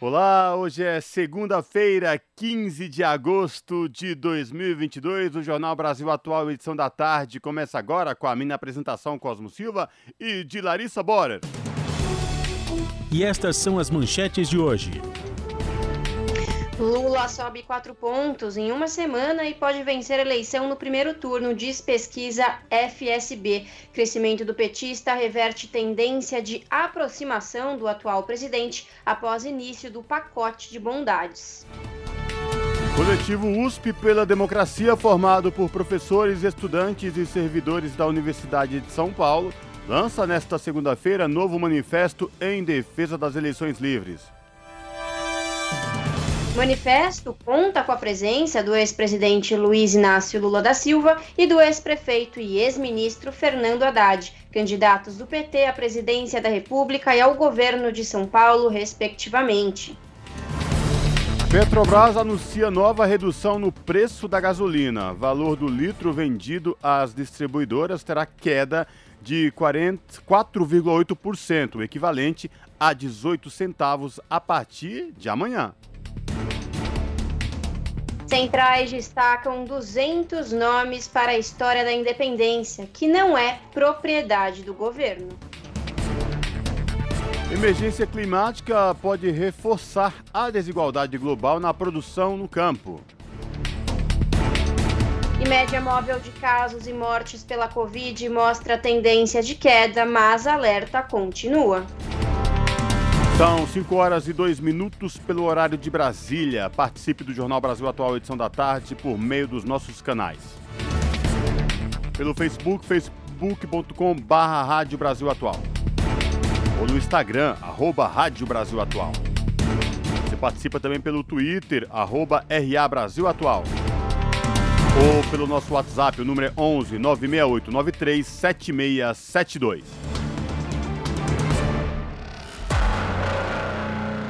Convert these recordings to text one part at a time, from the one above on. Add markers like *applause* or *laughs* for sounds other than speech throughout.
Olá, hoje é segunda-feira, 15 de agosto de 2022. O Jornal Brasil Atual, edição da tarde, começa agora com a minha apresentação Cosmo Silva e de Larissa Borer. E estas são as manchetes de hoje. Lula sobe quatro pontos em uma semana e pode vencer a eleição no primeiro turno, diz pesquisa FSB. Crescimento do petista reverte tendência de aproximação do atual presidente após início do pacote de bondades. Coletivo USP pela Democracia, formado por professores, estudantes e servidores da Universidade de São Paulo, lança nesta segunda-feira novo manifesto em defesa das eleições livres. Manifesto conta com a presença do ex-presidente Luiz Inácio Lula da Silva e do ex-prefeito e ex-ministro Fernando Haddad, candidatos do PT à presidência da República e ao governo de São Paulo, respectivamente. Petrobras anuncia nova redução no preço da gasolina. Valor do litro vendido às distribuidoras terá queda de 4,8%, equivalente a 18 centavos a partir de amanhã. Centrais destacam 200 nomes para a história da independência, que não é propriedade do governo. Emergência climática pode reforçar a desigualdade global na produção no campo. E média móvel de casos e mortes pela Covid mostra tendência de queda, mas alerta continua. São 5 horas e 2 minutos pelo horário de Brasília. Participe do Jornal Brasil Atual, edição da tarde, por meio dos nossos canais. Pelo Facebook, facebook.com barra Rádio Brasil Atual. Ou no Instagram, arroba Rádio Brasil Atual. Você participa também pelo Twitter, arroba RA Brasil Atual. Ou pelo nosso WhatsApp, o número é 11 968 93 7672.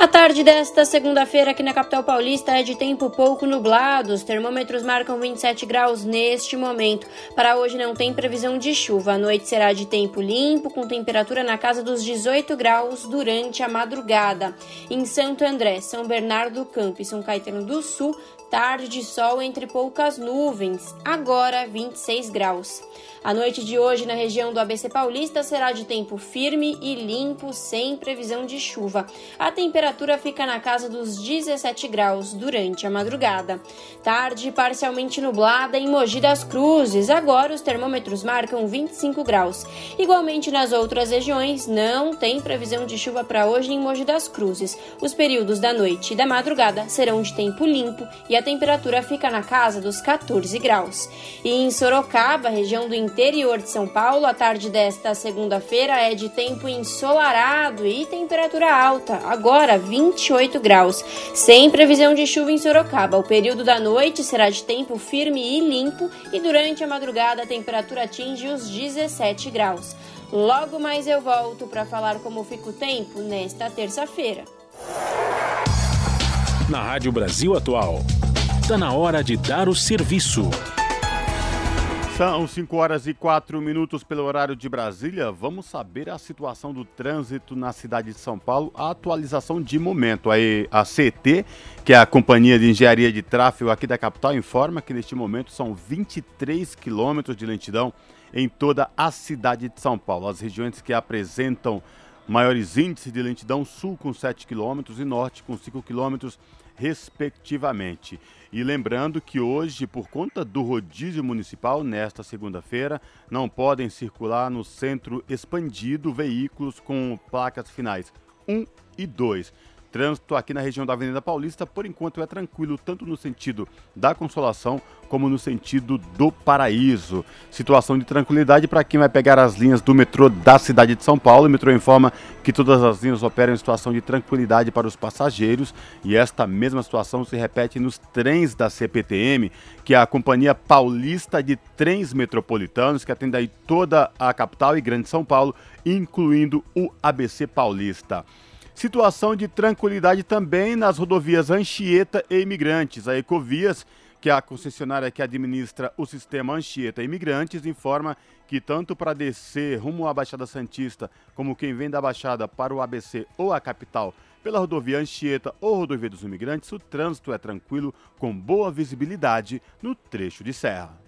A tarde desta segunda-feira aqui na capital paulista é de tempo pouco nublado. Os termômetros marcam 27 graus neste momento. Para hoje não tem previsão de chuva. A noite será de tempo limpo, com temperatura na casa dos 18 graus durante a madrugada. Em Santo André, São Bernardo do Campo e São Caetano do Sul, tarde de sol entre poucas nuvens. Agora 26 graus. A noite de hoje na região do ABC Paulista será de tempo firme e limpo, sem previsão de chuva. A temperatura fica na casa dos 17 graus durante a madrugada. Tarde parcialmente nublada em Mogi das Cruzes. Agora os termômetros marcam 25 graus. Igualmente nas outras regiões, não tem previsão de chuva para hoje em Mogi das Cruzes. Os períodos da noite e da madrugada serão de tempo limpo e a temperatura fica na casa dos 14 graus. E em Sorocaba, região do interior de São Paulo, a tarde desta segunda-feira é de tempo ensolarado e temperatura alta, agora 28 graus, sem previsão de chuva em Sorocaba. O período da noite será de tempo firme e limpo e durante a madrugada a temperatura atinge os 17 graus. Logo mais eu volto para falar como fica o tempo nesta terça-feira. Na Rádio Brasil Atual, está na hora de dar o serviço. São 5 horas e 4 minutos pelo horário de Brasília. Vamos saber a situação do trânsito na cidade de São Paulo, a atualização de momento. Aí a CT, que é a Companhia de Engenharia de Tráfego aqui da capital, informa que neste momento são 23 quilômetros de lentidão em toda a cidade de São Paulo. As regiões que apresentam maiores índices de lentidão, sul com 7 quilômetros e norte com 5 quilômetros respectivamente. E lembrando que hoje, por conta do rodízio municipal, nesta segunda-feira, não podem circular no centro expandido veículos com placas finais 1 e 2. Trânsito aqui na região da Avenida Paulista, por enquanto, é tranquilo, tanto no sentido da Consolação como no sentido do Paraíso. Situação de tranquilidade para quem vai pegar as linhas do metrô da cidade de São Paulo. O metrô informa que todas as linhas operam em situação de tranquilidade para os passageiros e esta mesma situação se repete nos trens da CPTM, que é a Companhia Paulista de Trens Metropolitanos, que atende aí toda a capital e grande São Paulo, incluindo o ABC Paulista. Situação de tranquilidade também nas rodovias Anchieta e Imigrantes. A Ecovias, que é a concessionária que administra o sistema Anchieta e Imigrantes, informa que tanto para descer rumo à Baixada Santista, como quem vem da Baixada para o ABC ou a capital, pela rodovia Anchieta ou rodovia dos Imigrantes, o trânsito é tranquilo, com boa visibilidade no trecho de serra.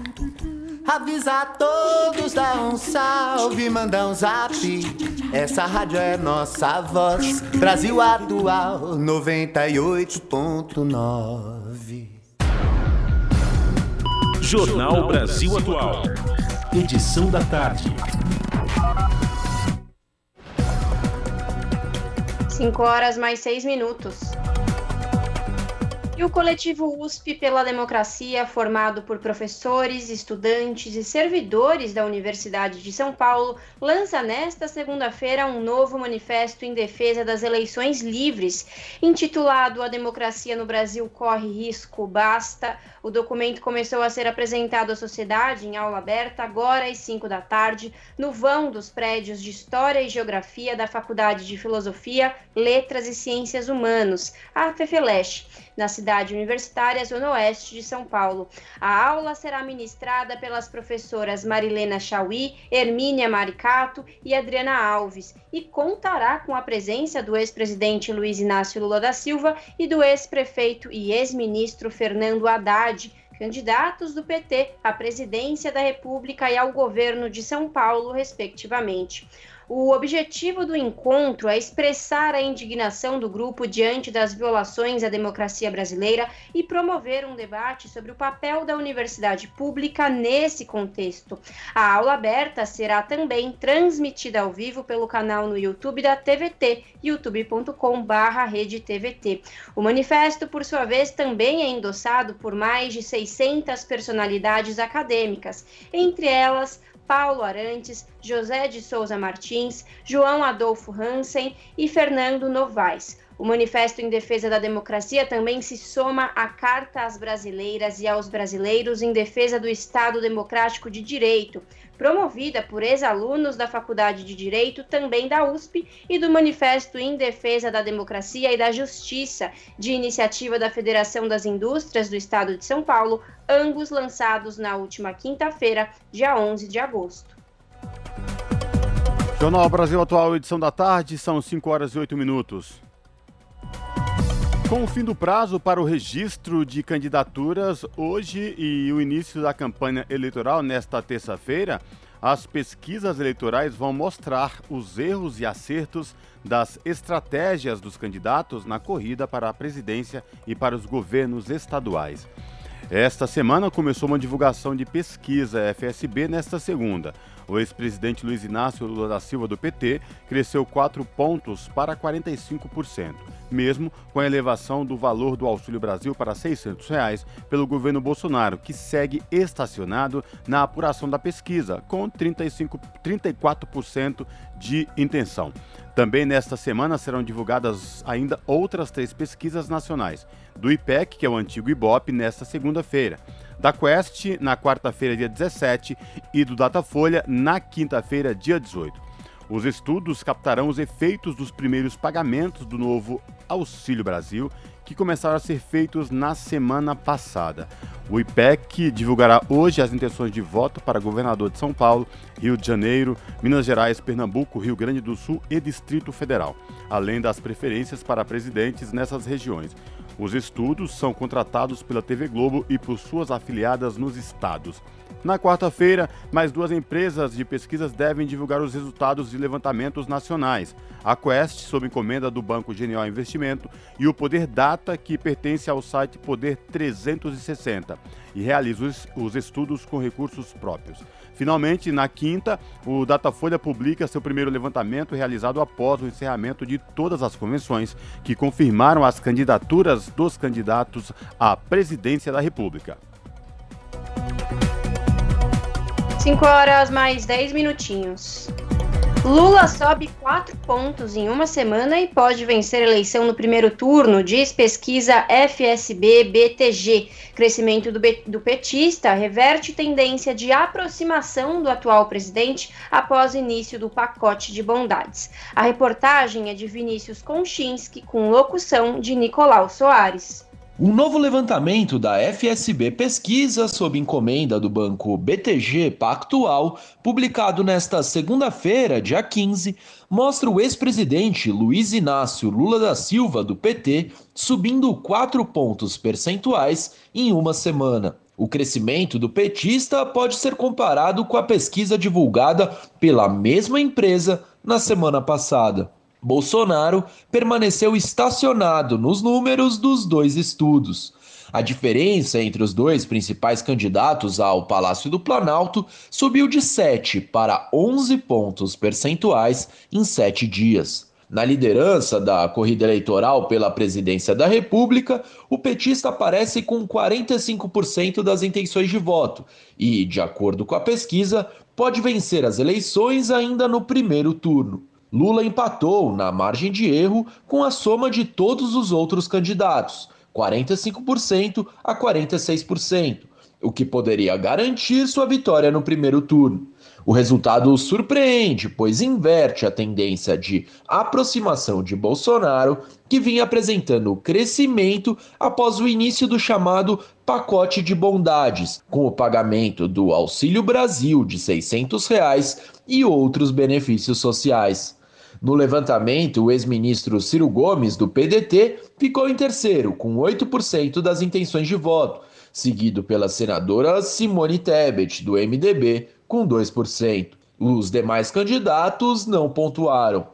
Avisa a todos, dá um salve, manda um zap. Essa rádio é nossa voz. Brasil Atual 98.9. Jornal Brasil Atual. Edição da tarde. 5 horas mais 6 minutos. E o coletivo USP pela Democracia, formado por professores, estudantes e servidores da Universidade de São Paulo, lança nesta segunda-feira um novo manifesto em defesa das eleições livres, intitulado A Democracia no Brasil Corre Risco Basta. O documento começou a ser apresentado à sociedade em aula aberta agora às 5 da tarde, no vão dos prédios de História e Geografia da Faculdade de Filosofia, Letras e Ciências Humanas, a FEFELESH na cidade universitária Zona Oeste de São Paulo. A aula será ministrada pelas professoras Marilena Chauí, Hermínia Maricato e Adriana Alves e contará com a presença do ex-presidente Luiz Inácio Lula da Silva e do ex-prefeito e ex-ministro Fernando Haddad, candidatos do PT à presidência da República e ao governo de São Paulo, respectivamente. O objetivo do encontro é expressar a indignação do grupo diante das violações à democracia brasileira e promover um debate sobre o papel da universidade pública nesse contexto. A aula aberta será também transmitida ao vivo pelo canal no YouTube da TVT, youtube.com/redetvt. O manifesto, por sua vez, também é endossado por mais de 600 personalidades acadêmicas, entre elas Paulo Arantes, José de Souza Martins, João Adolfo Hansen e Fernando Novaes. O Manifesto em Defesa da Democracia também se soma à Carta às Brasileiras e aos Brasileiros em Defesa do Estado Democrático de Direito, promovida por ex-alunos da Faculdade de Direito, também da USP, e do Manifesto em Defesa da Democracia e da Justiça, de iniciativa da Federação das Indústrias do Estado de São Paulo, ambos lançados na última quinta-feira, dia 11 de agosto. Jornal Brasil Atual, edição da tarde, são 5 horas e 8 minutos. Com o fim do prazo para o registro de candidaturas hoje e o início da campanha eleitoral nesta terça-feira, as pesquisas eleitorais vão mostrar os erros e acertos das estratégias dos candidatos na corrida para a presidência e para os governos estaduais. Esta semana começou uma divulgação de pesquisa FSB nesta segunda. O ex-presidente Luiz Inácio Lula da Silva do PT cresceu 4 pontos para 45%, mesmo com a elevação do valor do Auxílio Brasil para 600 reais pelo governo Bolsonaro, que segue estacionado na apuração da pesquisa, com 35, 34% de intenção. Também nesta semana serão divulgadas ainda outras três pesquisas nacionais, do IPEC, que é o antigo IBOP, nesta segunda-feira da Quest na quarta-feira, dia 17, e do Datafolha na quinta-feira, dia 18. Os estudos captarão os efeitos dos primeiros pagamentos do novo Auxílio Brasil, que começaram a ser feitos na semana passada. O IPEC divulgará hoje as intenções de voto para governador de São Paulo, Rio de Janeiro, Minas Gerais, Pernambuco, Rio Grande do Sul e Distrito Federal. além das preferências para presidentes nessas regiões. Os estudos são contratados pela TV Globo e por suas afiliadas nos estados. Na quarta-feira, mais duas empresas de pesquisas devem divulgar os resultados de levantamentos nacionais. A Quest, sob encomenda do Banco Genial Investimento, e o Poder Data, que pertence ao site Poder 360 e realiza os estudos com recursos próprios. Finalmente, na quinta, o Datafolha publica seu primeiro levantamento realizado após o encerramento de todas as convenções que confirmaram as candidaturas dos candidatos à presidência da República. 5 horas mais 10 minutinhos. Lula sobe 4 pontos em uma semana e pode vencer a eleição no primeiro turno, diz pesquisa FSB-BTG. Crescimento do, do petista reverte tendência de aproximação do atual presidente após início do pacote de bondades. A reportagem é de Vinícius Konchinski, com locução de Nicolau Soares. Um novo levantamento da FSB Pesquisa, sob encomenda do banco BTG Pactual, publicado nesta segunda-feira, dia 15, mostra o ex-presidente Luiz Inácio Lula da Silva, do PT, subindo 4 pontos percentuais em uma semana. O crescimento do petista pode ser comparado com a pesquisa divulgada pela mesma empresa na semana passada. Bolsonaro permaneceu estacionado nos números dos dois estudos. A diferença entre os dois principais candidatos ao Palácio do Planalto subiu de 7 para 11 pontos percentuais em sete dias. Na liderança da corrida eleitoral pela presidência da República, o petista aparece com 45% das intenções de voto e, de acordo com a pesquisa, pode vencer as eleições ainda no primeiro turno. Lula empatou na margem de erro com a soma de todos os outros candidatos, 45% a 46%, o que poderia garantir sua vitória no primeiro turno. O resultado surpreende, pois inverte a tendência de aproximação de Bolsonaro, que vinha apresentando crescimento após o início do chamado pacote de bondades, com o pagamento do Auxílio Brasil de 600 reais e outros benefícios sociais. No levantamento, o ex-ministro Ciro Gomes, do PDT, ficou em terceiro, com 8% das intenções de voto, seguido pela senadora Simone Tebet, do MDB, com 2%. Os demais candidatos não pontuaram.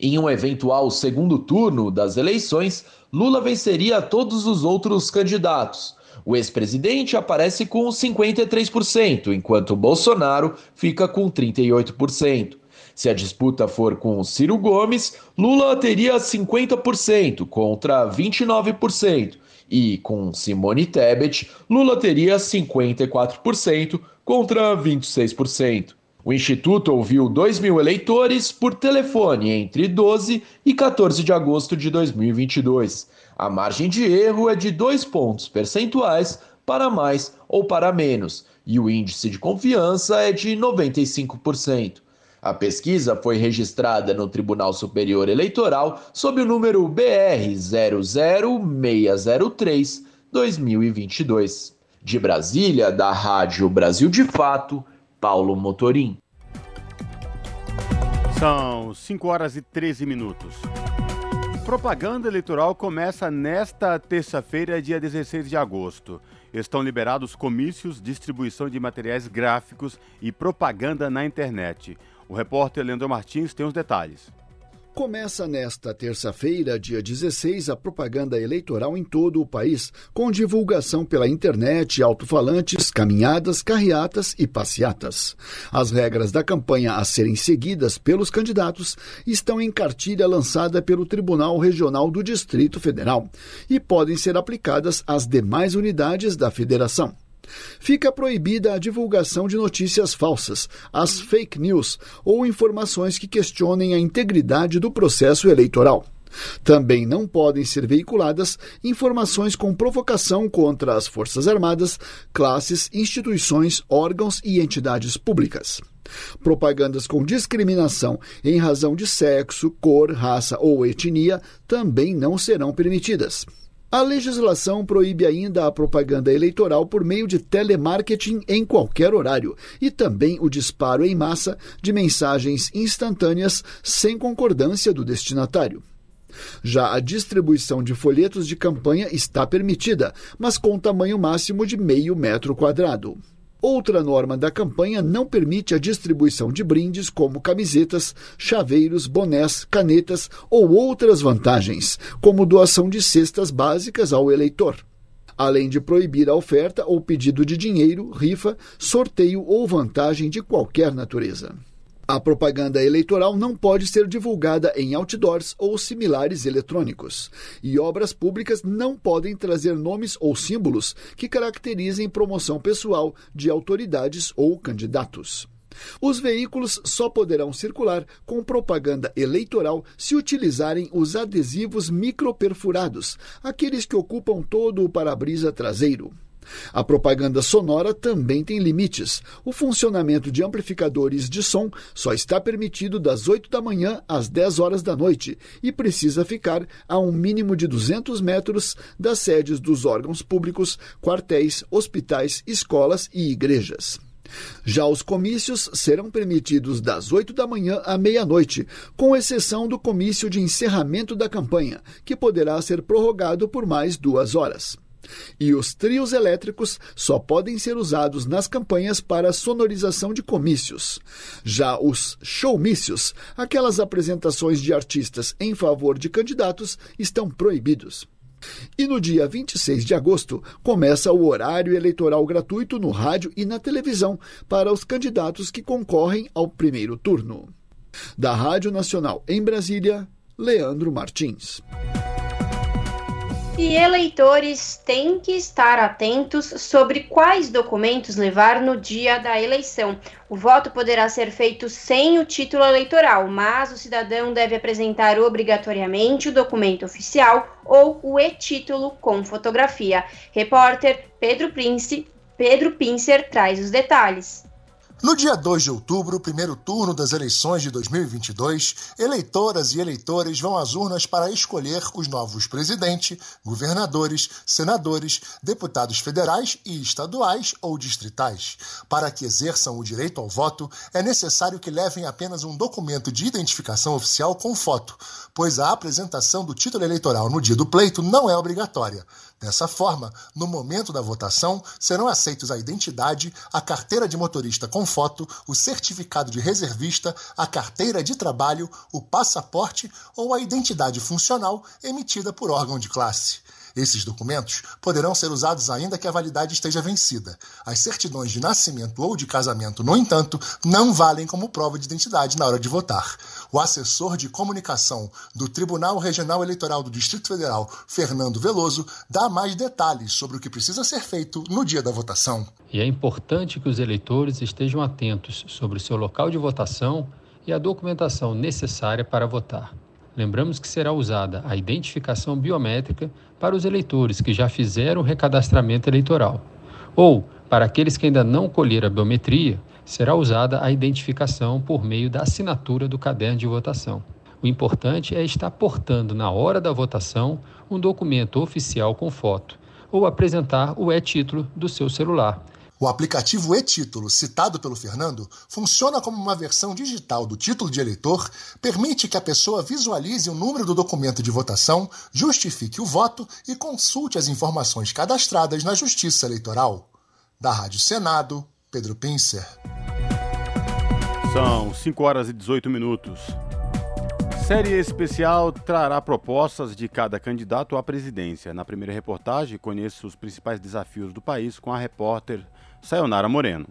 Em um eventual segundo turno das eleições, Lula venceria todos os outros candidatos. O ex-presidente aparece com 53%, enquanto Bolsonaro fica com 38%. Se a disputa for com Ciro Gomes, Lula teria 50% contra 29%, e com Simone Tebet, Lula teria 54% contra 26%. O Instituto ouviu 2 mil eleitores por telefone entre 12 e 14 de agosto de 2022. A margem de erro é de 2 pontos percentuais para mais ou para menos, e o índice de confiança é de 95%. A pesquisa foi registrada no Tribunal Superior Eleitoral sob o número BR 00603 2022. De Brasília, da Rádio Brasil de Fato, Paulo Motorim. São 5 horas e 13 minutos. Propaganda eleitoral começa nesta terça-feira, dia 16 de agosto. Estão liberados comícios, distribuição de materiais gráficos e propaganda na internet. O repórter Leandro Martins tem os detalhes. Começa nesta terça-feira, dia 16, a propaganda eleitoral em todo o país, com divulgação pela internet, alto-falantes, caminhadas, carreatas e passeatas. As regras da campanha a serem seguidas pelos candidatos estão em cartilha lançada pelo Tribunal Regional do Distrito Federal e podem ser aplicadas às demais unidades da federação. Fica proibida a divulgação de notícias falsas, as fake news ou informações que questionem a integridade do processo eleitoral. Também não podem ser veiculadas informações com provocação contra as Forças Armadas, classes, instituições, órgãos e entidades públicas. Propagandas com discriminação em razão de sexo, cor, raça ou etnia também não serão permitidas. A legislação proíbe ainda a propaganda eleitoral por meio de telemarketing em qualquer horário e também o disparo em massa de mensagens instantâneas sem concordância do destinatário. Já a distribuição de folhetos de campanha está permitida, mas com tamanho máximo de meio metro quadrado. Outra norma da campanha não permite a distribuição de brindes como camisetas, chaveiros, bonés, canetas ou outras vantagens, como doação de cestas básicas ao eleitor. Além de proibir a oferta ou pedido de dinheiro, rifa, sorteio ou vantagem de qualquer natureza. A propaganda eleitoral não pode ser divulgada em outdoors ou similares eletrônicos, e obras públicas não podem trazer nomes ou símbolos que caracterizem promoção pessoal de autoridades ou candidatos. Os veículos só poderão circular com propaganda eleitoral se utilizarem os adesivos microperfurados, aqueles que ocupam todo o para-brisa traseiro. A propaganda sonora também tem limites. O funcionamento de amplificadores de som só está permitido das 8 da manhã às 10 horas da noite e precisa ficar a um mínimo de 200 metros das sedes dos órgãos públicos, quartéis, hospitais, escolas e igrejas. Já os comícios serão permitidos das 8 da manhã à meia-noite, com exceção do comício de encerramento da campanha, que poderá ser prorrogado por mais duas horas. E os trios elétricos só podem ser usados nas campanhas para sonorização de comícios. Já os showmícios, aquelas apresentações de artistas em favor de candidatos, estão proibidos. E no dia 26 de agosto começa o horário eleitoral gratuito no rádio e na televisão para os candidatos que concorrem ao primeiro turno. Da Rádio Nacional em Brasília, Leandro Martins. E eleitores têm que estar atentos sobre quais documentos levar no dia da eleição. O voto poderá ser feito sem o título eleitoral, mas o cidadão deve apresentar obrigatoriamente o documento oficial ou o e-título com fotografia. Repórter Pedro Prince, Pedro Pincer traz os detalhes. No dia 2 de outubro, primeiro turno das eleições de 2022, eleitoras e eleitores vão às urnas para escolher os novos presidente, governadores, senadores, deputados federais e estaduais ou distritais. Para que exerçam o direito ao voto, é necessário que levem apenas um documento de identificação oficial com foto, pois a apresentação do título eleitoral no dia do pleito não é obrigatória. Dessa forma, no momento da votação, serão aceitos a identidade, a carteira de motorista com foto, o certificado de reservista, a carteira de trabalho, o passaporte ou a identidade funcional emitida por órgão de classe. Esses documentos poderão ser usados ainda que a validade esteja vencida. As certidões de nascimento ou de casamento, no entanto, não valem como prova de identidade na hora de votar. O assessor de comunicação do Tribunal Regional Eleitoral do Distrito Federal, Fernando Veloso, dá mais detalhes sobre o que precisa ser feito no dia da votação. E é importante que os eleitores estejam atentos sobre o seu local de votação e a documentação necessária para votar. Lembramos que será usada a identificação biométrica para os eleitores que já fizeram o recadastramento eleitoral. Ou, para aqueles que ainda não colheram a biometria, será usada a identificação por meio da assinatura do caderno de votação. O importante é estar portando na hora da votação um documento oficial com foto ou apresentar o e-título do seu celular, o aplicativo e-Título, citado pelo Fernando, funciona como uma versão digital do título de eleitor, permite que a pessoa visualize o número do documento de votação, justifique o voto e consulte as informações cadastradas na Justiça Eleitoral. Da Rádio Senado, Pedro Pincer. São 5 horas e 18 minutos. Série especial trará propostas de cada candidato à presidência. Na primeira reportagem, conheça os principais desafios do país com a repórter Sayonara Moreno.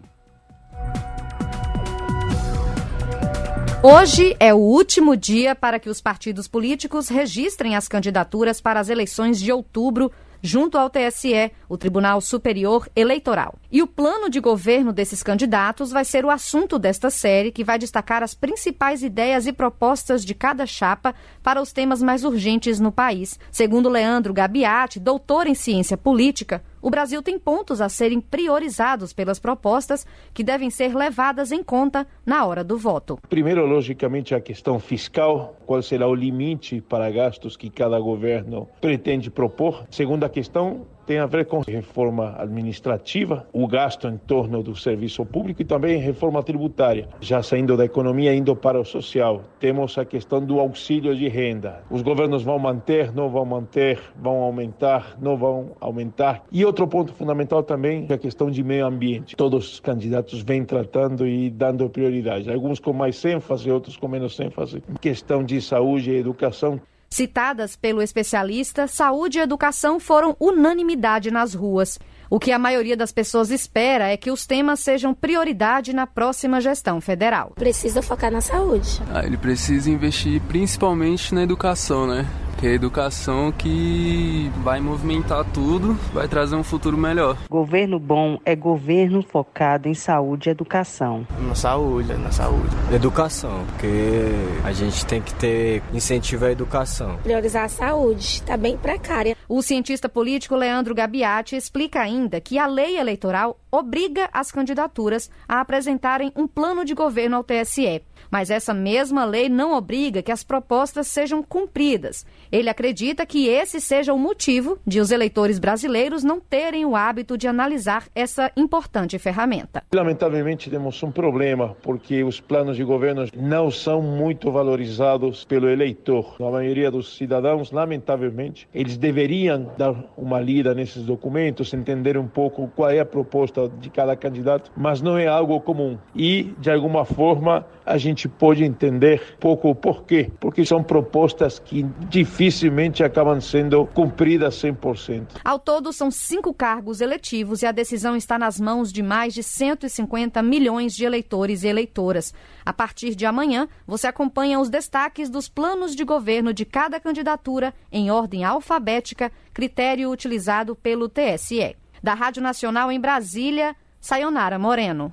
Hoje é o último dia para que os partidos políticos registrem as candidaturas para as eleições de outubro junto ao TSE, o Tribunal Superior Eleitoral. E o plano de governo desses candidatos vai ser o assunto desta série, que vai destacar as principais ideias e propostas de cada chapa para os temas mais urgentes no país. Segundo Leandro Gabiati, doutor em ciência política, o Brasil tem pontos a serem priorizados pelas propostas que devem ser levadas em conta na hora do voto. Primeiro, logicamente, a questão fiscal, qual será o limite para gastos que cada governo pretende propor. Segunda questão tem a ver com reforma administrativa, o gasto em torno do serviço público e também reforma tributária. Já saindo da economia, indo para o social, temos a questão do auxílio de renda. Os governos vão manter, não vão manter, vão aumentar, não vão aumentar. E outro ponto fundamental também é a questão de meio ambiente. Todos os candidatos vêm tratando e dando prioridade, alguns com mais ênfase, outros com menos ênfase. Questão de saúde e educação. Citadas pelo especialista, saúde e educação foram unanimidade nas ruas. O que a maioria das pessoas espera é que os temas sejam prioridade na próxima gestão federal. Precisa focar na saúde. Ah, ele precisa investir principalmente na educação, né? Que é a educação que vai movimentar tudo, vai trazer um futuro melhor. Governo bom é governo focado em saúde e educação. Na saúde, na saúde. Educação, porque a gente tem que ter incentivo à educação. Priorizar a saúde, está bem precária. O cientista político Leandro Gabiati explica ainda que a lei eleitoral obriga as candidaturas a apresentarem um plano de governo ao TSE. Mas essa mesma lei não obriga que as propostas sejam cumpridas. Ele acredita que esse seja o motivo de os eleitores brasileiros não terem o hábito de analisar essa importante ferramenta. Lamentavelmente, temos um problema, porque os planos de governo não são muito valorizados pelo eleitor. A maioria dos cidadãos, lamentavelmente, eles deveriam dar uma lida nesses documentos, entender um pouco qual é a proposta de cada candidato, mas não é algo comum. E, de alguma forma, a gente pode entender pouco o porquê, porque são propostas que dificilmente acabam sendo cumpridas 100%. Ao todo, são cinco cargos eletivos e a decisão está nas mãos de mais de 150 milhões de eleitores e eleitoras. A partir de amanhã, você acompanha os destaques dos planos de governo de cada candidatura em ordem alfabética, critério utilizado pelo TSE. Da Rádio Nacional em Brasília, Sayonara Moreno.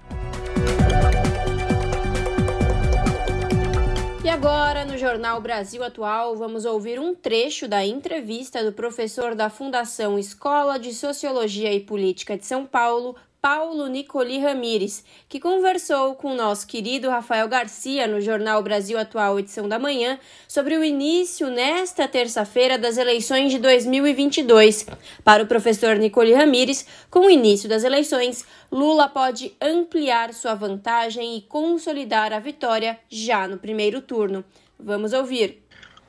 E agora, no Jornal Brasil Atual, vamos ouvir um trecho da entrevista do professor da Fundação Escola de Sociologia e Política de São Paulo, Paulo Nicoli Ramires, que conversou com o nosso querido Rafael Garcia no Jornal Brasil Atual, edição da manhã, sobre o início nesta terça-feira das eleições de 2022. Para o professor Nicoli Ramires, com o início das eleições, Lula pode ampliar sua vantagem e consolidar a vitória já no primeiro turno. Vamos ouvir.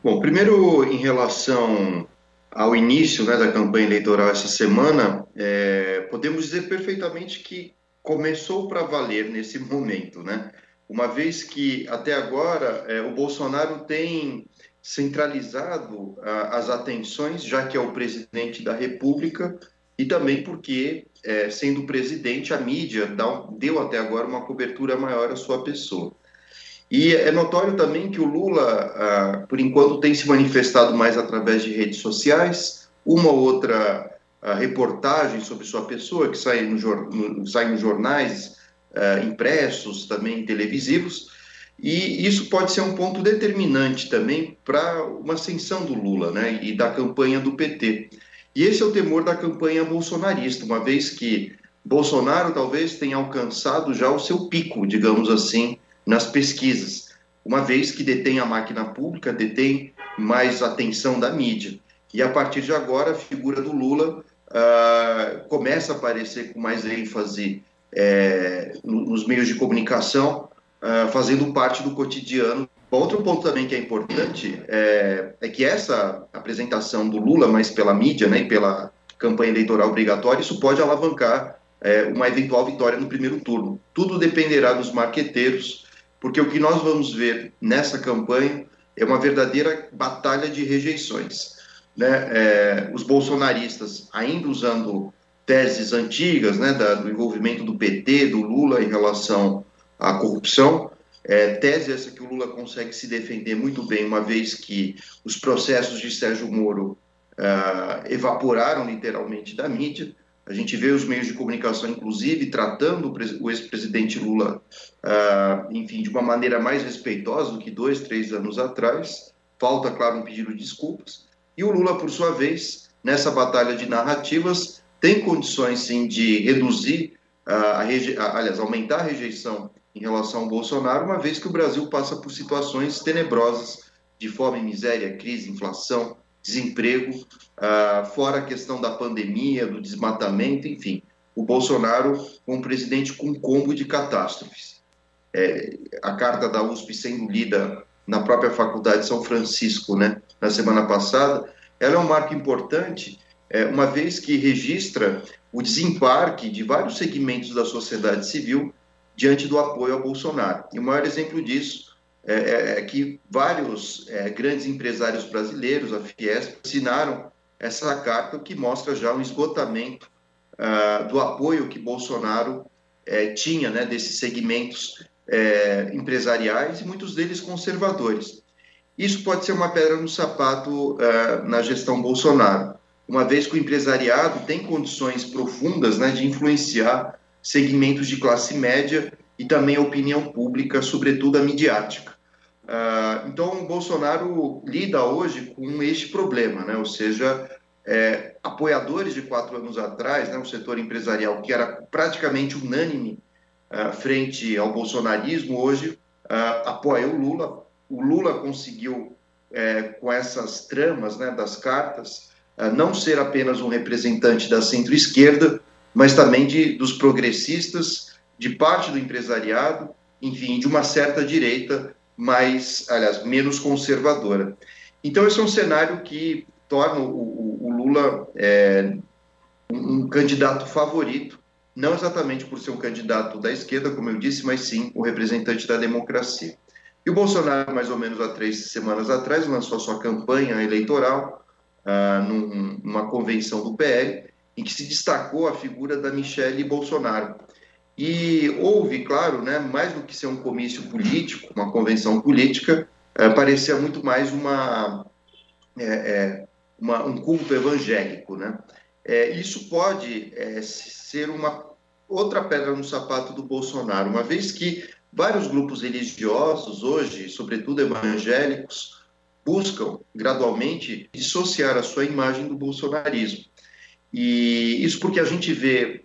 Bom, primeiro em relação ao início né, da campanha eleitoral essa semana, é, podemos dizer perfeitamente que começou para valer nesse momento, né? Uma vez que até agora é, o Bolsonaro tem centralizado a, as atenções, já que é o presidente da República, e também porque, é, sendo presidente, a mídia dá, deu até agora uma cobertura maior à sua pessoa. E é notório também que o Lula, ah, por enquanto, tem se manifestado mais através de redes sociais, uma ou outra ah, reportagem sobre sua pessoa que sai, no, sai nos jornais ah, impressos, também televisivos, e isso pode ser um ponto determinante também para uma ascensão do Lula né, e da campanha do PT. E esse é o temor da campanha bolsonarista, uma vez que Bolsonaro talvez tenha alcançado já o seu pico, digamos assim, nas pesquisas, uma vez que detém a máquina pública, detém mais atenção da mídia. E a partir de agora, a figura do Lula uh, começa a aparecer com mais ênfase é, nos meios de comunicação, uh, fazendo parte do cotidiano. Outro ponto também que é importante é, é, que essa apresentação do Lula, mais pela mídia né, e pela campanha eleitoral obrigatória, isso pode alavancar é, uma eventual vitória no primeiro turno. Tudo dependerá dos marqueteiros porque o que nós vamos ver nessa campanha é uma verdadeira batalha de rejeições. Né? É, os bolsonaristas, ainda usando teses antigas né, da, do envolvimento do PT, do Lula em relação à corrupção, é, tese essa que o Lula consegue se defender muito bem, uma vez que os processos de Sérgio Moro uh, evaporaram literalmente da mídia, a gente vê os meios de comunicação, inclusive, tratando o ex-presidente Lula, uh, enfim, de uma maneira mais respeitosa do que dois, três anos atrás. Falta, claro, um pedido de desculpas. E o Lula, por sua vez, nessa batalha de narrativas, tem condições, sim, de reduzir, uh, a a, aliás, aumentar a rejeição em relação ao Bolsonaro, uma vez que o Brasil passa por situações tenebrosas de fome, miséria, crise, inflação, desemprego, ah, fora a questão da pandemia, do desmatamento, enfim. O Bolsonaro um presidente com combo de catástrofes. É, a carta da USP sendo lida na própria Faculdade de São Francisco, né, na semana passada, ela é um marco importante, é, uma vez que registra o desembarque de vários segmentos da sociedade civil diante do apoio ao Bolsonaro. E o maior exemplo disso é, é, é que vários é, grandes empresários brasileiros, a Fiesp, assinaram essa carta que mostra já um esgotamento uh, do apoio que Bolsonaro uh, tinha né, desses segmentos uh, empresariais e muitos deles conservadores. Isso pode ser uma pedra no sapato na gestão Bolsonaro, uma vez que o empresariado tem condições profundas né, de influenciar segmentos de classe média e também a opinião pública, sobretudo a midiática. Uh, então, Bolsonaro lida hoje com este problema, né? ou seja, é, apoiadores de quatro anos atrás, né, o setor empresarial que era praticamente unânime uh, frente ao bolsonarismo, hoje uh, apoia o Lula. O Lula conseguiu, é, com essas tramas né, das cartas, não ser apenas um representante da centro-esquerda, mas também de, dos progressistas, de parte do empresariado, enfim, de uma certa direita mais, aliás, menos conservadora. Então, esse é um cenário que torna o, o, o Lula é, um, um candidato favorito, não exatamente por ser um candidato da esquerda, como eu disse, mas sim o representante da democracia. E o Bolsonaro, mais ou menos há três semanas atrás, lançou a sua campanha eleitoral ah, num, numa convenção do PL, em que se destacou a figura da Michele Bolsonaro. E houve, claro, né, mais do que ser um comício político, uma convenção política, é, parecia muito mais uma, é, uma, um culto evangélico. Né? É, isso pode ser uma outra pedra no sapato do Bolsonaro, uma vez que vários grupos religiosos hoje, sobretudo evangélicos, buscam gradualmente dissociar a sua imagem do bolsonarismo. E isso porque a gente vê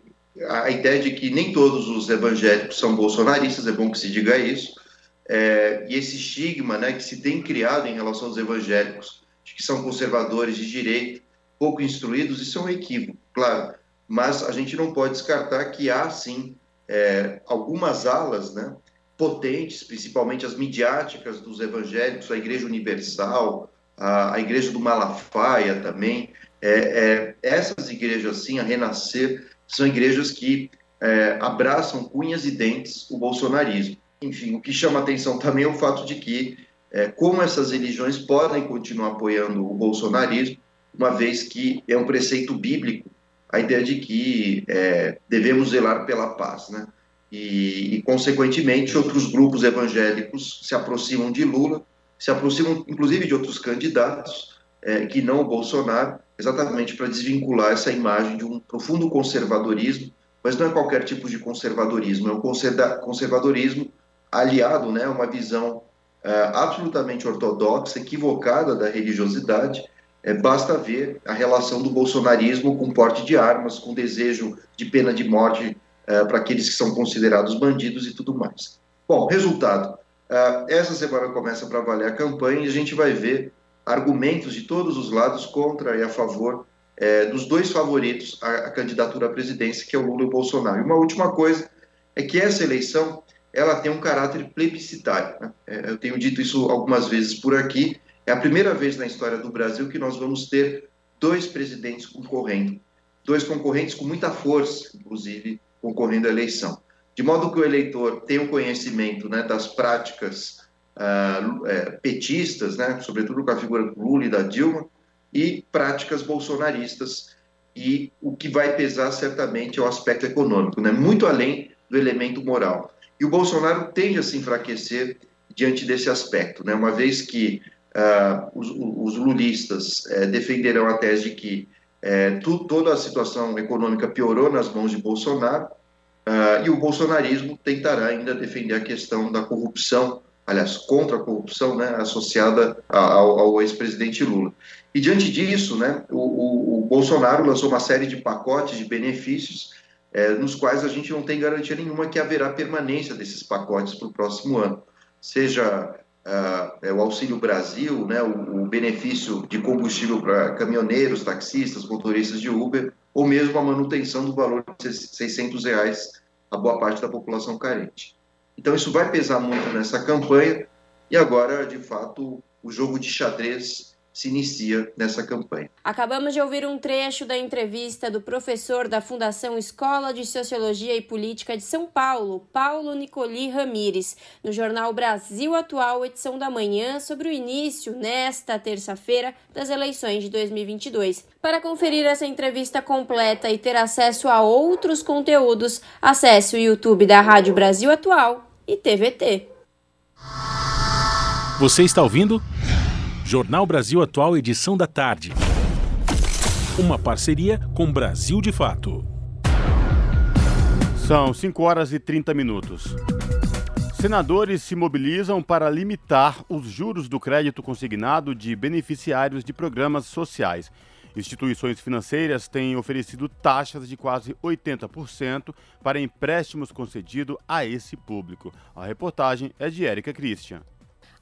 a ideia de que nem todos os evangélicos são bolsonaristas, é bom que se diga isso, é, e esse estigma né, que se tem criado em relação aos evangélicos, de que são conservadores de direita, pouco instruídos, isso é um equívoco, claro, mas a gente não pode descartar que há, sim, é, algumas alas né, potentes, principalmente as midiáticas dos evangélicos, a Igreja Universal, a, a Igreja do Malafaia também, é, é, essas igrejas, sim, a Renascer, são igrejas que é, abraçam cunhas e dentes o bolsonarismo. Enfim, o que chama atenção também é o fato de que, é, como essas religiões podem continuar apoiando o bolsonarismo, uma vez que é um preceito bíblico a ideia de que é, devemos zelar pela paz, né? E, e, consequentemente, outros grupos evangélicos se aproximam de Lula, se aproximam, inclusive, de outros candidatos é, que não o Bolsonaro, exatamente para desvincular essa imagem de um profundo conservadorismo, mas não é qualquer tipo de conservadorismo, é um conservadorismo aliado né, a uma visão é, absolutamente ortodoxa, equivocada da religiosidade. É, basta ver a relação do bolsonarismo com porte de armas, com desejo de pena de morte é, para aqueles que são considerados bandidos e tudo mais. Bom, resultado. É, essa semana começa para valer a campanha e a gente vai ver argumentos de todos os lados contra e a favor é, dos dois favoritos à, à, candidatura à presidência, que é o Lula e o Bolsonaro. E uma última coisa é que essa eleição ela tem um caráter plebiscitário. Né? É, eu tenho dito isso algumas vezes por aqui. É a primeira vez na história do Brasil que nós vamos ter dois presidentes concorrendo, dois concorrentes com muita força, inclusive concorrendo à eleição, de modo que o eleitor tenha um conhecimento né, das práticas uh, petistas, né, sobretudo com a figura do Lula e da Dilma, e práticas bolsonaristas. E o que vai pesar certamente é o aspecto econômico, né, muito além do elemento moral. E o Bolsonaro tende a se enfraquecer diante desse aspecto, né, uma vez que uh, os, os, lulistas uh, defenderão a tese de que tu, toda a situação econômica piorou nas mãos de Bolsonaro, uh, e o bolsonarismo tentará ainda defender a questão da corrupção aliás, contra a corrupção né, associada ao, ao ex-presidente Lula. E diante disso, né, o, o, o, Bolsonaro lançou uma série de pacotes de benefícios é, nos quais a gente não tem garantia nenhuma que haverá permanência desses pacotes para o próximo ano. Seja uh, o Auxílio Brasil, né, o, o benefício de combustível para caminhoneiros, taxistas, motoristas de Uber, ou mesmo a manutenção do valor de 600 reais a boa parte da população carente. Então isso vai pesar muito nessa campanha e agora, de fato, o jogo de xadrez se inicia nessa campanha. Acabamos de ouvir um trecho da entrevista do professor da Fundação Escola de Sociologia e Política de São Paulo, Paulo Nicoli Ramires, no jornal Brasil Atual, edição da manhã, sobre o início, nesta terça-feira, das eleições de 2022. Para conferir essa entrevista completa e ter acesso a outros conteúdos, acesse o YouTube da Rádio Brasil Atual e TVT. Você está ouvindo? Jornal Brasil Atual, edição da tarde. Uma parceria com Brasil de Fato. São 5 horas e 30 minutos. Senadores se mobilizam para limitar os juros do crédito consignado de beneficiários de programas sociais. Instituições financeiras têm oferecido taxas de quase 80% para empréstimos concedidos a esse público. A reportagem é de Érica Christian.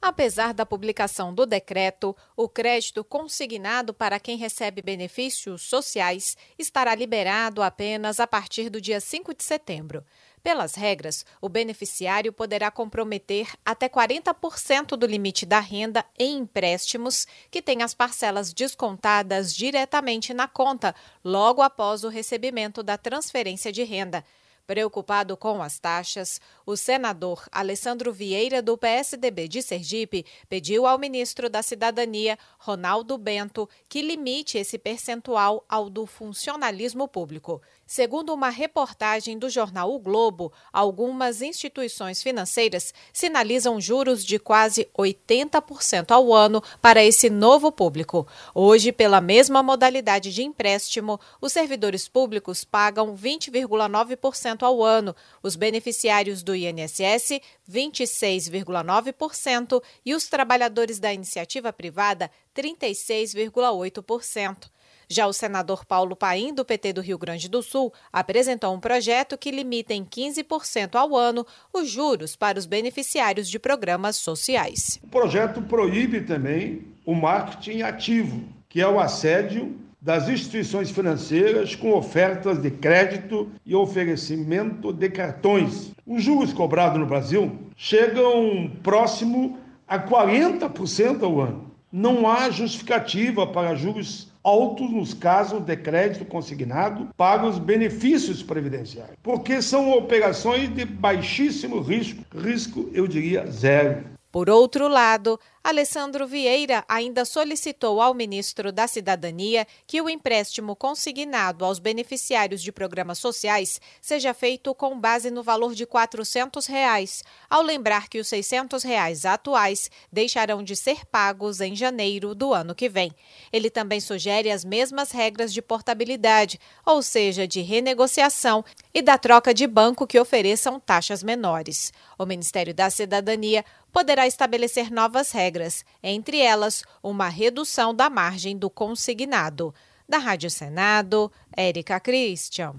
Apesar da publicação do decreto, o crédito consignado para quem recebe benefícios sociais estará liberado apenas a partir do dia 5 de setembro. Pelas regras, o beneficiário poderá comprometer até 40% do limite da renda em empréstimos que têm as parcelas descontadas diretamente na conta logo após o recebimento da transferência de renda. Preocupado com as taxas, o senador Alessandro Vieira, do PSDB de Sergipe, pediu ao ministro da Cidadania, Ronaldo Bento, que limite esse percentual ao do funcionalismo público. Segundo uma reportagem do jornal O Globo, algumas instituições financeiras sinalizam juros de quase 80% ao ano para esse novo público. Hoje, pela mesma modalidade de empréstimo, os servidores públicos pagam 20,9% ao ano, os beneficiários do INSS, 26,9% e os trabalhadores da iniciativa privada, 36,8%. Já o senador Paulo Paim, do PT do Rio Grande do Sul, apresentou um projeto que limita em 15% ao ano os juros para os beneficiários de programas sociais. O projeto proíbe também o marketing ativo, que é o assédio das instituições financeiras com ofertas de crédito e oferecimento de cartões. Os juros cobrados no Brasil chegam próximo a 40% ao ano. Não há justificativa para juros altos nos casos de crédito consignado para os benefícios previdenciários, porque são operações de baixíssimo risco, risco eu diria zero. Por outro lado, Alessandro Vieira ainda solicitou ao ministro da Cidadania que o empréstimo consignado aos beneficiários de programas sociais seja feito com base no valor de 400 reais, ao lembrar que os 600 reais atuais deixarão de ser pagos em janeiro do ano que vem. Ele também sugere as mesmas regras de portabilidade, ou seja, de renegociação e da troca de banco que ofereçam taxas menores. O Ministério da Cidadania poderá estabelecer novas regras, entre elas uma redução da margem do consignado. Da Rádio Senado, Érica Christian.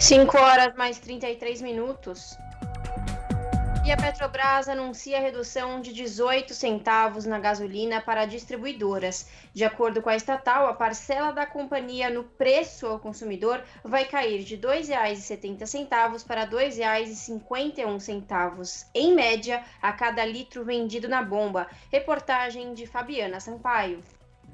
5 horas mais 33 minutos. E a Petrobras anuncia redução de 18 centavos na gasolina para distribuidoras. De acordo com a estatal, a parcela da companhia no preço ao consumidor vai cair de R$ 2,70 para R$ 2,51, em média, a cada litro vendido na bomba. Reportagem de Fabiana Sampaio.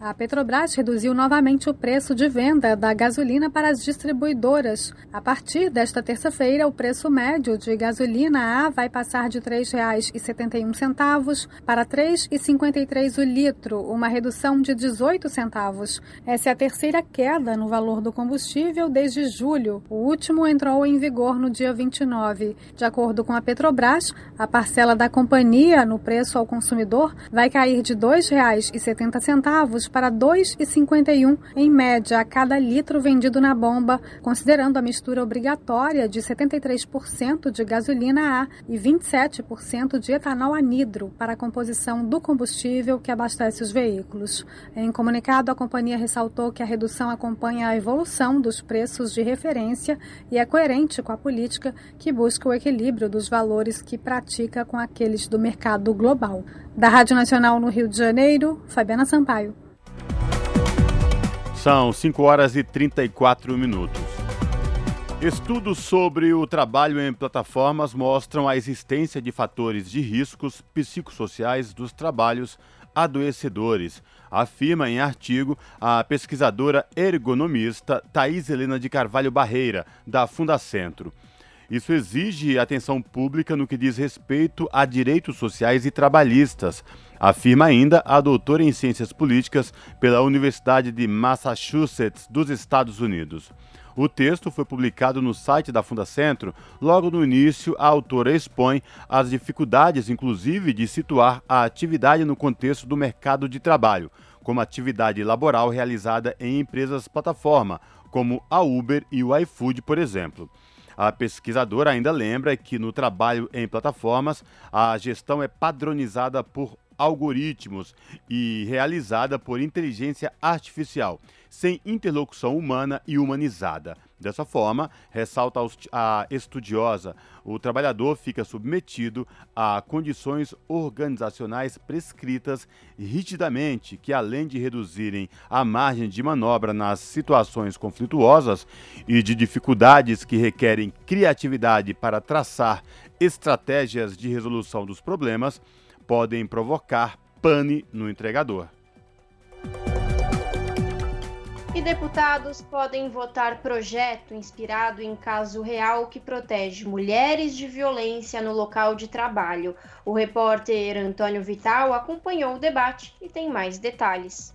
A Petrobras reduziu novamente o preço de venda da gasolina para as distribuidoras. A partir desta terça-feira, o preço médio de gasolina A vai passar de R$ 3,71 para R$ 3,53 o litro, uma redução de 18 centavos. Essa é a terceira queda no valor do combustível desde julho. O último entrou em vigor no dia 29. De acordo com a Petrobras, a parcela da companhia no preço ao consumidor vai cair de R$ 2,70 para R$ 2,51 em média a cada litro vendido na bomba, considerando a mistura obrigatória de 73% de gasolina A e 27% de etanol anidro para a composição do combustível que abastece os veículos. Em comunicado, a companhia ressaltou que a redução acompanha a evolução dos preços de referência e é coerente com a política que busca o equilíbrio dos valores que pratica com aqueles do mercado global. Da Rádio Nacional no Rio de Janeiro, Fabiana Sampaio. São 5 horas e 34 minutos. Estudos sobre o trabalho em plataformas mostram a existência de fatores de riscos psicossociais dos trabalhos adoecedores, afirma em artigo a pesquisadora ergonomista Thais Helena de Carvalho Barreira, da Fundacentro. Isso exige atenção pública no que diz respeito a direitos sociais e trabalhistas, afirma ainda a doutora em Ciências Políticas pela Universidade de Massachusetts, dos Estados Unidos. O texto foi publicado no site da Fundacentro. Logo no início, a autora expõe as dificuldades, inclusive, de situar a atividade no contexto do mercado de trabalho, como atividade laboral realizada em empresas plataforma, como a Uber e o iFood, por exemplo. A pesquisadora ainda lembra que no trabalho em plataformas, a gestão é padronizada por algoritmos e realizada por inteligência artificial, sem interlocução humana e humanizada. Dessa forma, ressalta a estudiosa, o trabalhador fica submetido a condições organizacionais prescritas rigidamente, que além de reduzirem a margem de manobra nas situações conflituosas e de dificuldades que requerem criatividade para traçar estratégias de resolução dos problemas, podem provocar pane no entregador. E deputados podem votar projeto inspirado em caso real que protege mulheres de violência no local de trabalho. O repórter Antônio Vital acompanhou o debate e tem mais detalhes.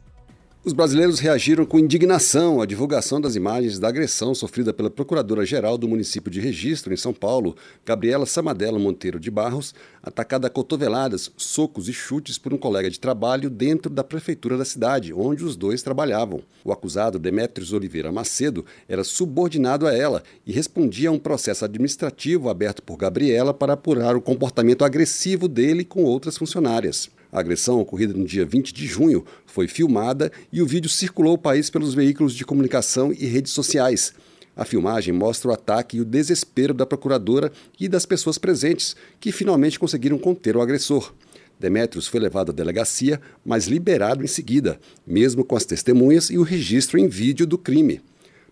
Os brasileiros reagiram com indignação à divulgação das imagens da agressão sofrida pela Procuradora-Geral do município de Registro, em São Paulo, Gabriela Samadella Monteiro de Barros, atacada a cotoveladas, socos e chutes por um colega de trabalho dentro da prefeitura da cidade, onde os dois trabalhavam. O acusado, Demetrios Oliveira Macedo, era subordinado a ela e respondia a um processo administrativo aberto por Gabriela para apurar o comportamento agressivo dele com outras funcionárias. A agressão, ocorrida no dia 20 de junho, foi filmada e o vídeo circulou o país pelos veículos de comunicação e redes sociais. A filmagem mostra o ataque e o desespero da procuradora e das pessoas presentes, que finalmente conseguiram conter o agressor. Demetrios foi levado à delegacia, mas liberado em seguida, mesmo com as testemunhas e o registro em vídeo do crime.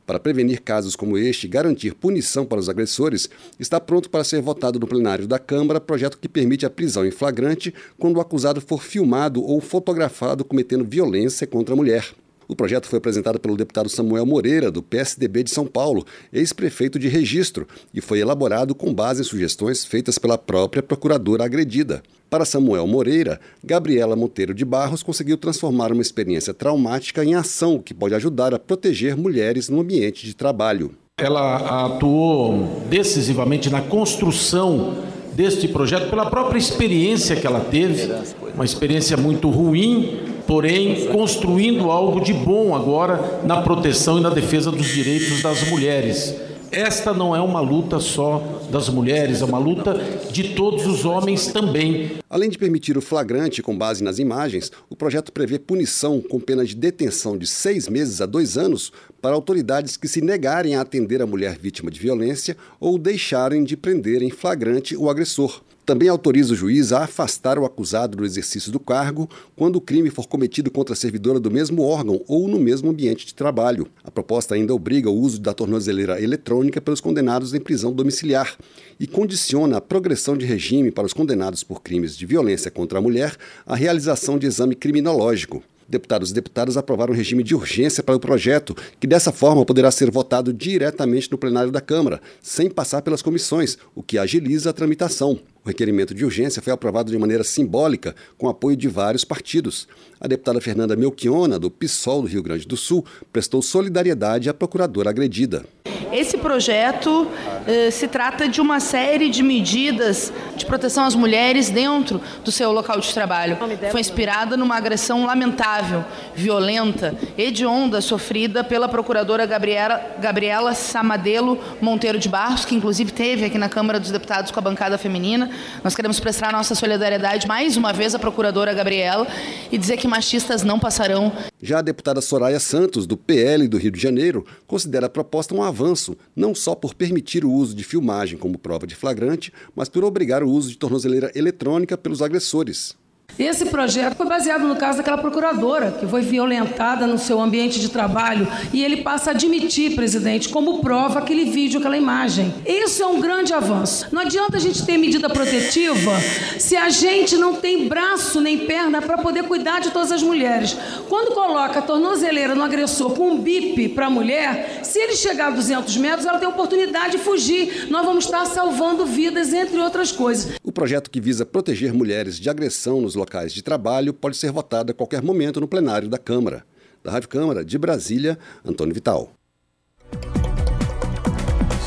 Para prevenir casos como este e garantir punição para os agressores, está pronto para ser votado no plenário da Câmara projeto que permite a prisão em flagrante quando o acusado for filmado ou fotografado cometendo violência contra a mulher. O projeto foi apresentado pelo deputado Samuel Moreira, do PSDB de São Paulo, ex-prefeito de Registro, e foi elaborado com base em sugestões feitas pela própria procuradora agredida. Para Samuel Moreira, Gabriela Monteiro de Barros conseguiu transformar uma experiência traumática em ação que pode ajudar a proteger mulheres no ambiente de trabalho. Ela atuou decisivamente na construção deste projeto pela própria experiência que ela teve, uma experiência muito ruim, porém construindo algo de bom agora na proteção e na defesa dos direitos das mulheres esta não é uma luta só das mulheres, é uma luta de todos os homens também. Além de permitir o flagrante com base nas imagens, o projeto prevê punição com pena de detenção de seis meses a dois anos para autoridades que se negarem a atender a mulher vítima de violência ou deixarem de prender em flagrante o agressor. Também autoriza o juiz a afastar o acusado do exercício do cargo quando o crime for cometido contra a servidora do mesmo órgão ou no mesmo ambiente de trabalho. A proposta ainda obriga o uso da tornozeleira eletrônica pelos condenados em prisão domiciliar e condiciona a progressão de regime para os condenados por crimes de violência contra a mulher à realização de exame criminológico. Deputados e deputadas aprovaram um regime de urgência para o projeto, que dessa forma poderá ser votado diretamente no plenário da Câmara, sem passar pelas comissões, o que agiliza a tramitação. O requerimento de urgência foi aprovado de maneira simbólica, com apoio de vários partidos. A deputada Fernanda Melchiona, do PSOL do Rio Grande do Sul, prestou solidariedade à procuradora agredida. Esse projeto eh, se trata de uma série de medidas de proteção às mulheres dentro do seu local de trabalho. Foi inspirada numa agressão lamentável, violenta, hedionda, sofrida pela procuradora Gabriela, Gabriela Samadelo Monteiro de Barros, que inclusive teve aqui na Câmara dos Deputados com a bancada feminina. Nós queremos prestar nossa solidariedade mais uma vez à procuradora Gabriela e dizer que machistas não passarão. Já a deputada Soraya Santos, do PL do Rio de Janeiro, considera a proposta um avanço, não só por permitir o uso de filmagem como prova de flagrante, mas por obrigar o uso de tornozeleira eletrônica pelos agressores. Esse projeto foi baseado no caso daquela procuradora que foi violentada no seu ambiente de trabalho e ele passa a admitir, presidente, como prova aquele vídeo, aquela imagem. Isso é um grande avanço. Não adianta a gente ter medida protetiva se a gente não tem braço nem perna para poder cuidar de todas as mulheres. Quando coloca a tornozeleira no agressor com um bip para a mulher, se ele chegar a 200 metros, ela tem oportunidade de fugir. Nós vamos estar salvando vidas, entre outras coisas. Projeto que visa proteger mulheres de agressão nos locais de trabalho pode ser votado a qualquer momento no plenário da Câmara. Da Rádio Câmara, de Brasília, Antônio Vital.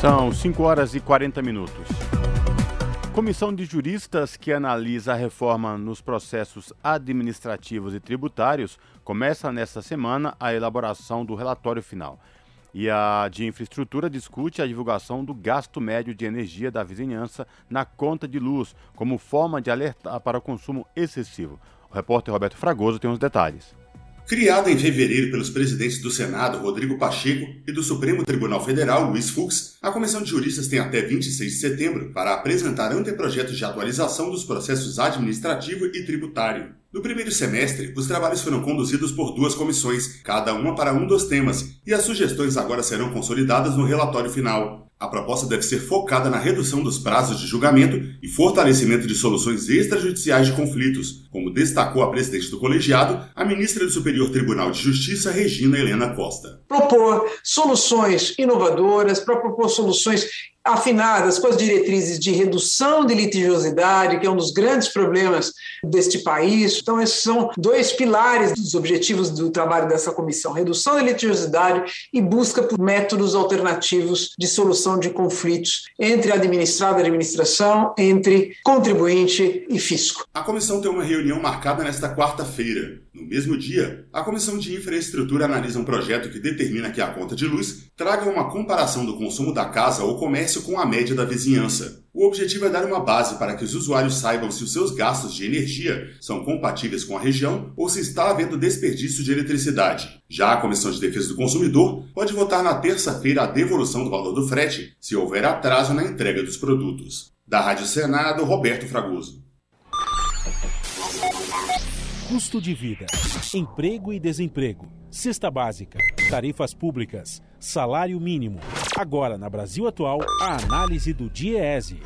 São 5 horas e 40 minutos. Comissão de juristas que analisa a reforma nos processos administrativos e tributários começa nesta semana a elaboração do relatório final. E a de infraestrutura discute a divulgação do gasto médio de energia da vizinhança na conta de luz, como forma de alertar para o consumo excessivo. O repórter Roberto Fragoso tem os detalhes. Criada em fevereiro pelos presidentes do Senado, Rodrigo Pacheco, e do Supremo Tribunal Federal, Luiz Fux, a Comissão de Juristas tem até 26 de setembro para apresentar anteprojetos de atualização dos processos administrativo e tributário. No primeiro semestre, os trabalhos foram conduzidos por duas comissões, cada uma para um dos temas, e as sugestões agora serão consolidadas no relatório final. A proposta deve ser focada na redução dos prazos de julgamento e fortalecimento de soluções extrajudiciais de conflitos, como destacou a presidente do colegiado, a ministra do Superior Tribunal de Justiça, Regina Helena Costa. Propor soluções inovadoras, propor soluções afinadas com as diretrizes de redução de litigiosidade, que é um dos grandes problemas deste país. Então, esses são dois pilares dos objetivos do trabalho dessa comissão: redução da litigiosidade e busca por métodos alternativos de solução de conflitos entre administrado e administração, entre contribuinte e fisco. A comissão tem uma reunião marcada nesta quarta-feira. No mesmo dia, a Comissão de Infraestrutura analisa um projeto que determina que a conta de luz traga uma comparação do consumo da casa ou comércio com a média da vizinhança. O objetivo é dar uma base para que os usuários saibam se os seus gastos de energia são compatíveis com a região ou se está havendo desperdício de eletricidade. Já a Comissão de Defesa do Consumidor pode votar na terça-feira a devolução do valor do frete se houver atraso na entrega dos produtos. Da Rádio Senado, Roberto Fragoso custo de vida, emprego e desemprego, cesta básica, tarifas públicas, salário mínimo. Agora, na Brasil Atual, a análise do DIEESE.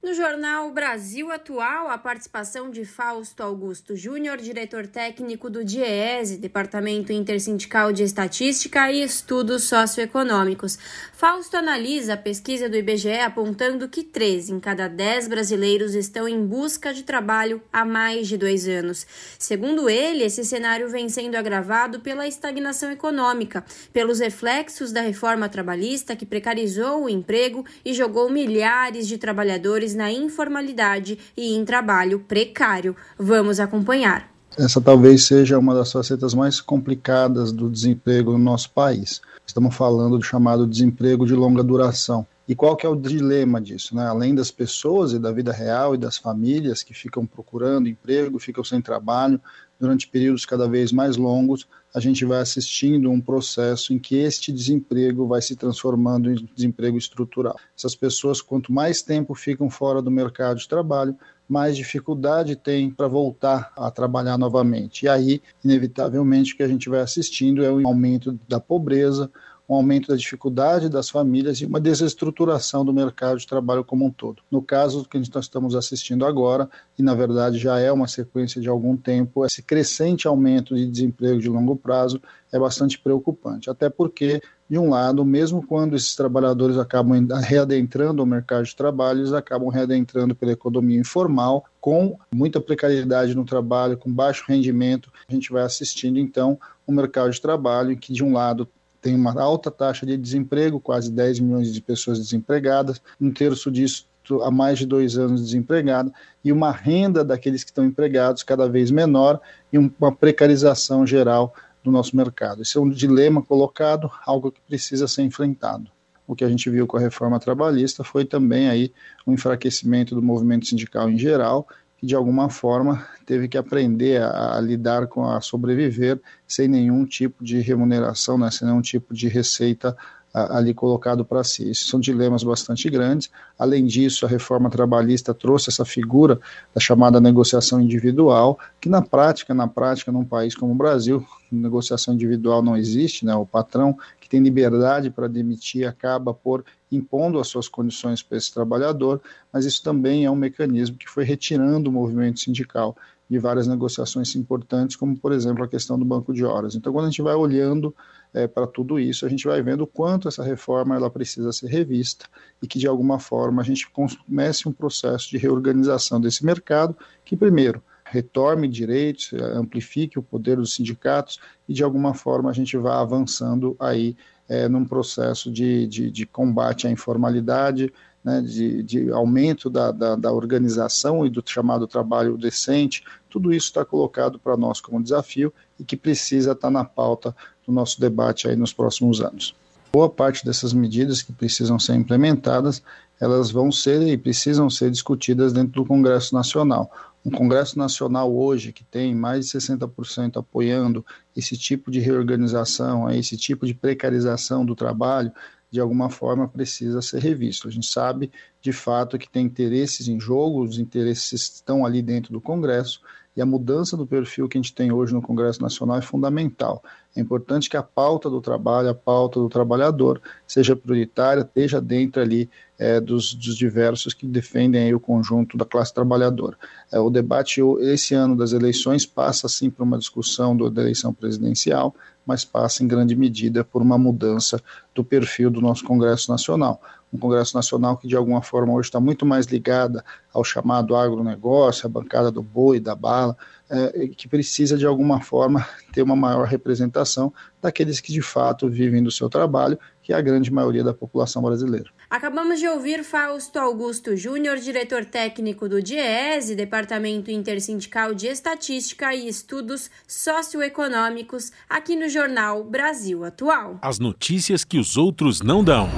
No jornal Brasil Atual, a participação de Fausto Augusto Júnior, diretor técnico do DIEESE, Departamento Intersindical de Estatística e Estudos Socioeconômicos. Fausto analisa a pesquisa do IBGE apontando que 3 em cada 10 brasileiros estão em busca de trabalho há mais de dois anos. Segundo ele, esse cenário vem sendo agravado pela estagnação econômica, pelos reflexos da reforma trabalhista que precarizou o emprego e jogou milhares de trabalhadores na informalidade e em trabalho precário. Vamos acompanhar. Essa talvez seja uma das facetas mais complicadas do desemprego no nosso país. Estamos falando do chamado desemprego de longa duração. E qual que é o dilema disso? Né? Além das pessoas e da vida real e das famílias que ficam procurando emprego, ficam sem trabalho durante períodos cada vez mais longos, a gente vai assistindo um processo em que este desemprego vai se transformando em desemprego estrutural. Essas pessoas, quanto mais tempo ficam fora do mercado de trabalho, mais dificuldade tem para voltar a trabalhar novamente. E aí, inevitavelmente, o que a gente vai assistindo é o aumento da pobreza, um aumento da dificuldade das famílias e uma desestruturação do mercado de trabalho como um todo. No caso que nós estamos assistindo agora, e na verdade já é uma sequência de algum tempo, esse crescente aumento de desemprego de longo prazo é bastante preocupante, até porque de um lado, mesmo quando esses trabalhadores acabam readentrando o mercado de trabalho, eles acabam readentrando pela economia informal, com muita precariedade no trabalho, com baixo rendimento. A gente vai assistindo, então, um mercado de trabalho que, de um lado, tem uma alta taxa de desemprego, quase 10 milhões de pessoas desempregadas, um terço disso há mais de dois anos desempregada, e uma renda daqueles que estão empregados cada vez menor e uma precarização geral do nosso mercado. Esse é um dilema colocado, algo que precisa ser enfrentado. O que a gente viu com a reforma trabalhista foi também aí um enfraquecimento do movimento sindical em geral que de alguma forma teve que aprender a, a, lidar com a sobreviver sem nenhum tipo de remuneração, né, sem nenhum tipo de receita a, ali colocado para si. Esses são dilemas bastante grandes. Além disso, a reforma trabalhista trouxe essa figura da chamada negociação individual, que na prática, na prática, num país como o Brasil, negociação individual não existe, né? O patrão que tem liberdade para demitir acaba por impondo as suas condições para esse trabalhador, mas isso também é um mecanismo que foi retirando o movimento sindical de várias negociações importantes, como por exemplo a questão do banco de horas. Então, quando a gente vai olhando é, para tudo isso, a gente vai vendo o quanto essa reforma ela precisa ser revista e que de alguma forma a gente comece um processo de reorganização desse mercado, que primeiro retorne direitos, amplifique o poder dos sindicatos e de alguma forma a gente vá avançando aí é, num processo de, de, de, combate à informalidade, né, de, de, aumento da, da, da, organização e do chamado trabalho decente, tudo isso está colocado para nós como desafio e que precisa estar tá na pauta do nosso debate aí nos próximos anos. Boa parte dessas medidas que precisam ser implementadas, elas vão ser e precisam ser discutidas dentro do Congresso Nacional. Um Congresso Nacional hoje que tem mais de 60% apoiando esse tipo de reorganização, esse tipo de precarização do trabalho, de alguma forma precisa ser revisto. A gente sabe, de fato, que tem interesses em jogo, os interesses estão ali dentro do Congresso, e a mudança do perfil que a gente tem hoje no Congresso Nacional é fundamental. É importante que a pauta do trabalho, a pauta do trabalhador, seja prioritária, esteja dentro ali é, dos, dos, diversos que defendem o conjunto da classe trabalhadora. É, o debate esse ano das eleições passa sim por uma discussão do, da eleição presidencial, mas passa em grande medida por uma mudança do perfil do nosso Congresso Nacional. Um Congresso Nacional que de alguma forma hoje está muito mais ligada ao chamado agronegócio, a bancada do boi, da bala, é, que precisa de alguma forma *laughs* ter uma maior representação daqueles que de fato vivem do seu trabalho, que é a grande maioria da população brasileira. Acabamos de ouvir Fausto Augusto Júnior, diretor técnico do DIEESE, Departamento Intersindical de Estatística e Estudos Socioeconômicos, aqui no jornal Brasil Atual. As notícias que os outros não dão.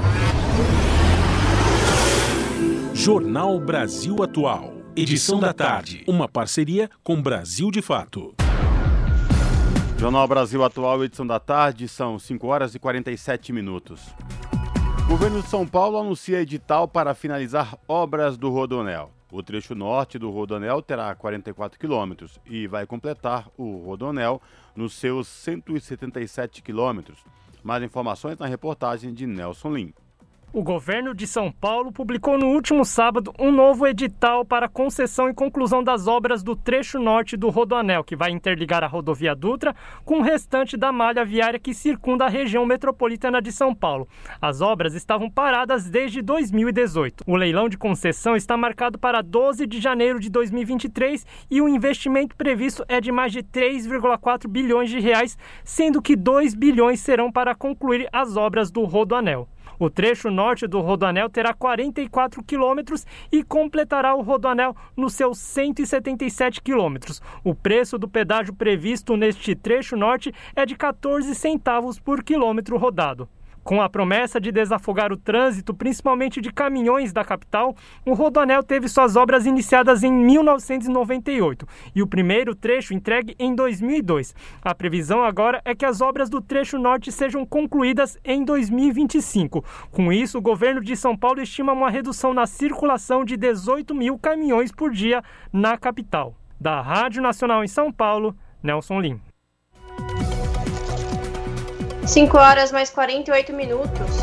Jornal Brasil Atual. Edição da tarde. Uma parceria com Brasil de Fato. Jornal Brasil Atual, edição da tarde, são 5 horas e 47 minutos. Governo de São Paulo anuncia edital para finalizar obras do Rodonel. O trecho norte do Rodonel terá 44 quilômetros e vai completar o Rodonel nos seus 177 quilômetros. Mais informações na reportagem de Nelson Lim. O governo de São Paulo publicou no último sábado um novo edital para concessão e conclusão das obras do trecho norte do Rodoanel, que vai interligar a rodovia Dutra com o restante da malha viária que circunda a região metropolitana de São Paulo. As obras estavam paradas desde 2018. O leilão de concessão está marcado para 12 de janeiro de 2023 e o investimento previsto é de mais de 3,4 bilhões de reais, sendo que 2 bilhões serão para concluir as obras do Rodoanel. O trecho norte do Rodoanel terá 44 quilômetros e completará o Rodoanel nos seus 177 quilômetros. O preço do pedágio previsto neste trecho norte é de 14 centavos por quilômetro rodado. Com a promessa de desafogar o trânsito, principalmente de caminhões da capital, o Rodoanel teve suas obras iniciadas em 1998 e o primeiro trecho entregue em 2002. A previsão agora é que as obras do trecho norte sejam concluídas em 2025. Com isso, o governo de São Paulo estima uma redução na circulação de 18 mil caminhões por dia na capital. Da Rádio Nacional em São Paulo, Nelson Lim. 5 horas mais 48 minutos.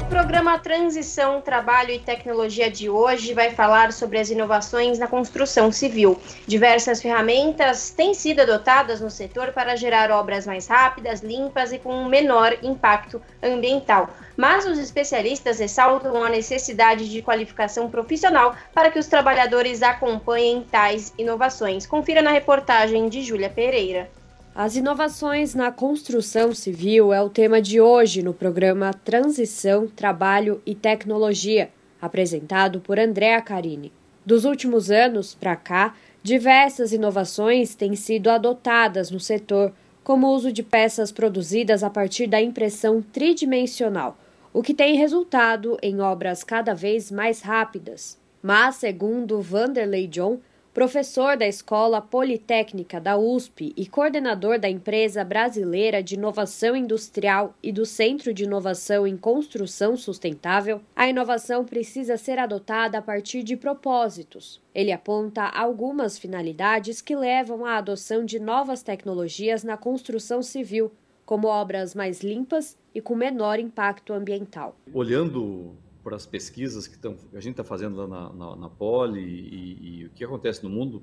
O programa Transição, Trabalho e Tecnologia de hoje vai falar sobre as inovações na construção civil. Diversas ferramentas têm sido adotadas no setor para gerar obras mais rápidas, limpas e com menor impacto ambiental. Mas os especialistas ressaltam a necessidade de qualificação profissional para que os trabalhadores acompanhem tais inovações. Confira na reportagem de Júlia Pereira. As inovações na construção civil é o tema de hoje no programa Transição, Trabalho e Tecnologia, apresentado por Andréa Carini. Dos últimos anos para cá, diversas inovações têm sido adotadas no setor, como o uso de peças produzidas a partir da impressão tridimensional, o que tem resultado em obras cada vez mais rápidas. Mas, segundo Vanderlei John, professor da Escola Politécnica da USP e coordenador da Empresa Brasileira de Inovação Industrial e do Centro de Inovação em Construção Sustentável, a inovação precisa ser adotada a partir de propósitos. Ele aponta algumas finalidades que levam à adoção de novas tecnologias na construção civil, como obras mais limpas e com menor impacto ambiental. Olhando para as pesquisas que, tão, que a gente está fazendo lá na, na, na Poli e, e, o que acontece no mundo,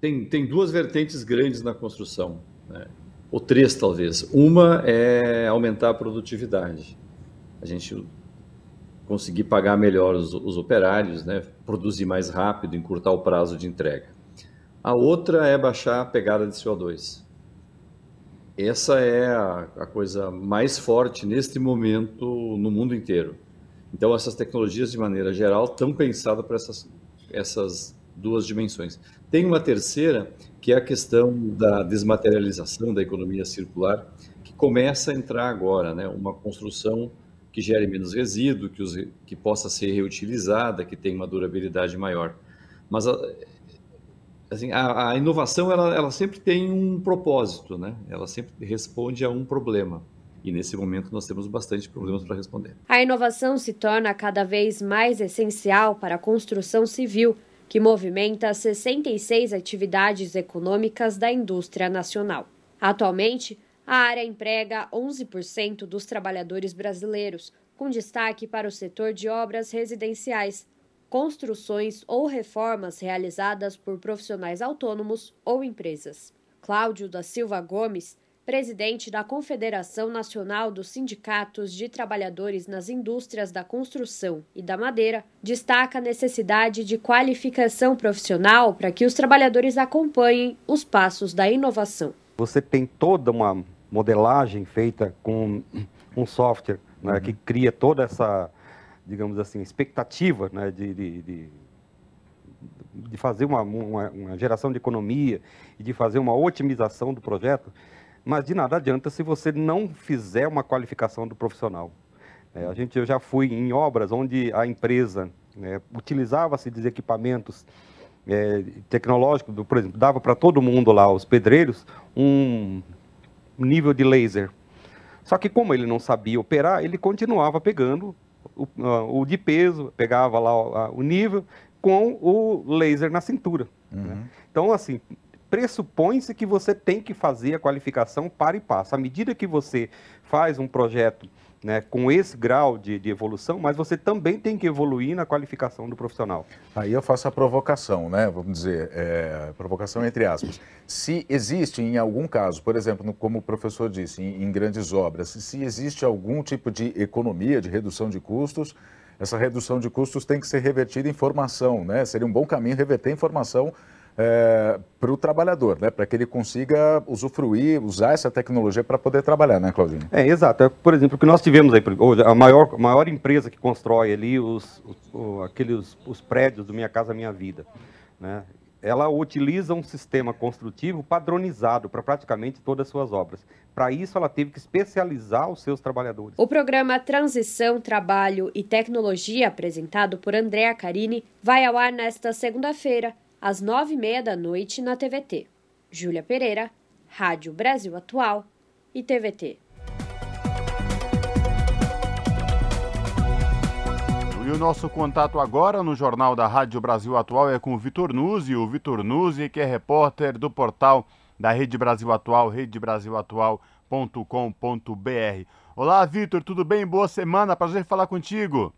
tem, tem duas vertentes grandes na construção, né? ou três talvez. Uma é aumentar a produtividade, a gente conseguir pagar melhor os, os operários, né? produzir mais rápido, encurtar o prazo de entrega. A outra é baixar a pegada de CO2. Essa é a, a coisa mais forte neste momento no mundo inteiro. Então, essas tecnologias, de maneira geral, estão pensadas para essas, essas duas dimensões. Tem uma terceira, que é a questão da desmaterialização da economia circular, que começa a entrar agora, né? uma construção que gere menos resíduo, que, que possa ser reutilizada, que tenha uma durabilidade maior. Mas a, assim, a, a inovação ela, ela sempre tem um propósito, né? ela sempre responde a um problema. E nesse momento nós temos bastante problemas para responder. A inovação se torna cada vez mais essencial para a construção civil, que movimenta 66 atividades econômicas da indústria nacional. Atualmente, a área emprega 11% dos trabalhadores brasileiros, com destaque para o setor de obras residenciais, construções ou reformas realizadas por profissionais autônomos ou empresas. Cláudio da Silva Gomes presidente da Confederação Nacional dos Sindicatos de Trabalhadores nas Indústrias da Construção e da Madeira, destaca a necessidade de qualificação profissional para que os trabalhadores acompanhem os passos da inovação. Você tem toda uma modelagem feita com um software né, uhum. que cria toda essa, digamos assim, expectativa né, de, de, de de fazer uma, uma, uma, geração de economia e de fazer uma otimização do projeto, mas de nada adianta se você não fizer uma qualificação do profissional. É, a gente, eu já fui em obras onde a empresa né, utilizava-se de equipamentos é, tecnológicos, por exemplo, dava para todo mundo lá, os pedreiros, um nível de laser. Só que como ele não sabia operar, ele continuava pegando o, o de peso, pegava lá o, o, nível com o laser na cintura. Né. Uhum. Né? Então, assim, pressupõe-se que você tem que fazer a qualificação para e passo. À medida que você faz um projeto né, com esse grau de, de, evolução, mas você também tem que evoluir na qualificação do profissional. Aí eu faço a provocação, né? Vamos dizer, é, provocação entre aspas. Se existe em algum caso, por exemplo, como o professor disse, em, em grandes obras, se existe algum tipo de economia, de redução de custos, essa redução de custos tem que ser revertida em formação, né? Seria um bom caminho reverter em formação é, para o trabalhador, né? para que ele consiga usufruir, usar essa tecnologia para poder trabalhar, né, Claudinho? É, exato. É, por exemplo, o que nós tivemos aí hoje, a maior, maior empresa que constrói ali os, os, aqueles, os prédios do Minha Casa Minha Vida, né? ela utiliza um sistema construtivo padronizado para praticamente todas as suas obras. Para isso, ela teve que especializar os seus trabalhadores. O programa Transição, Trabalho e Tecnologia, apresentado por Andréa Carini, vai ao ar nesta segunda-feira às nove e meia da noite na TVT. Júlia Pereira, Rádio Brasil Atual e TVT. E o nosso contato agora no Jornal da Rádio Brasil Atual é com o Vitor Nuzzi, o Vitor Nuzzi, que é repórter do portal da Rede Brasil Atual, redebrasilatual.com.br. Olá, Vitor, tudo bem? Boa semana, prazer falar contigo.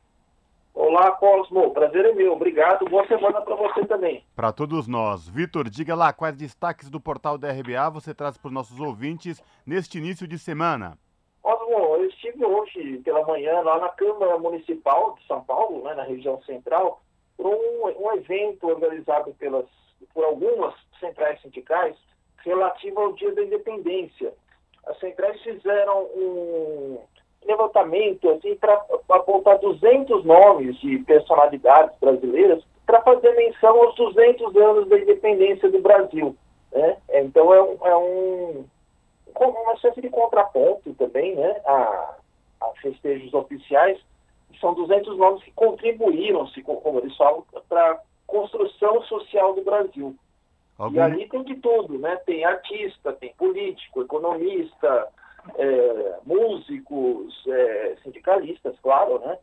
Olá, Cosmo. Prazer é meu. Obrigado. Boa semana para você também. Para todos nós. Vitor, diga lá quais destaques do portal da RBA você traz para os nossos ouvintes neste início de semana. Cosmo, eu estive hoje pela manhã lá na Câmara Municipal de São Paulo, né, na região central, por um, um evento organizado pelas, por algumas centrais sindicais, relativa ao Dia da Independência. As centrais fizeram um levantamento assim, para apontar 200 nomes de personalidades brasileiras para fazer menção aos 200 anos da independência do Brasil. Né? Então é um, é um uma espécie de contraponto também né, a, a festejos oficiais. São 200 nomes que contribuíram, como eles falam, para a construção social do Brasil. Algum... E ali tem de tudo, né? Tem artista, tem político, economista, é, músicos, é, sindicalistas, claro, né?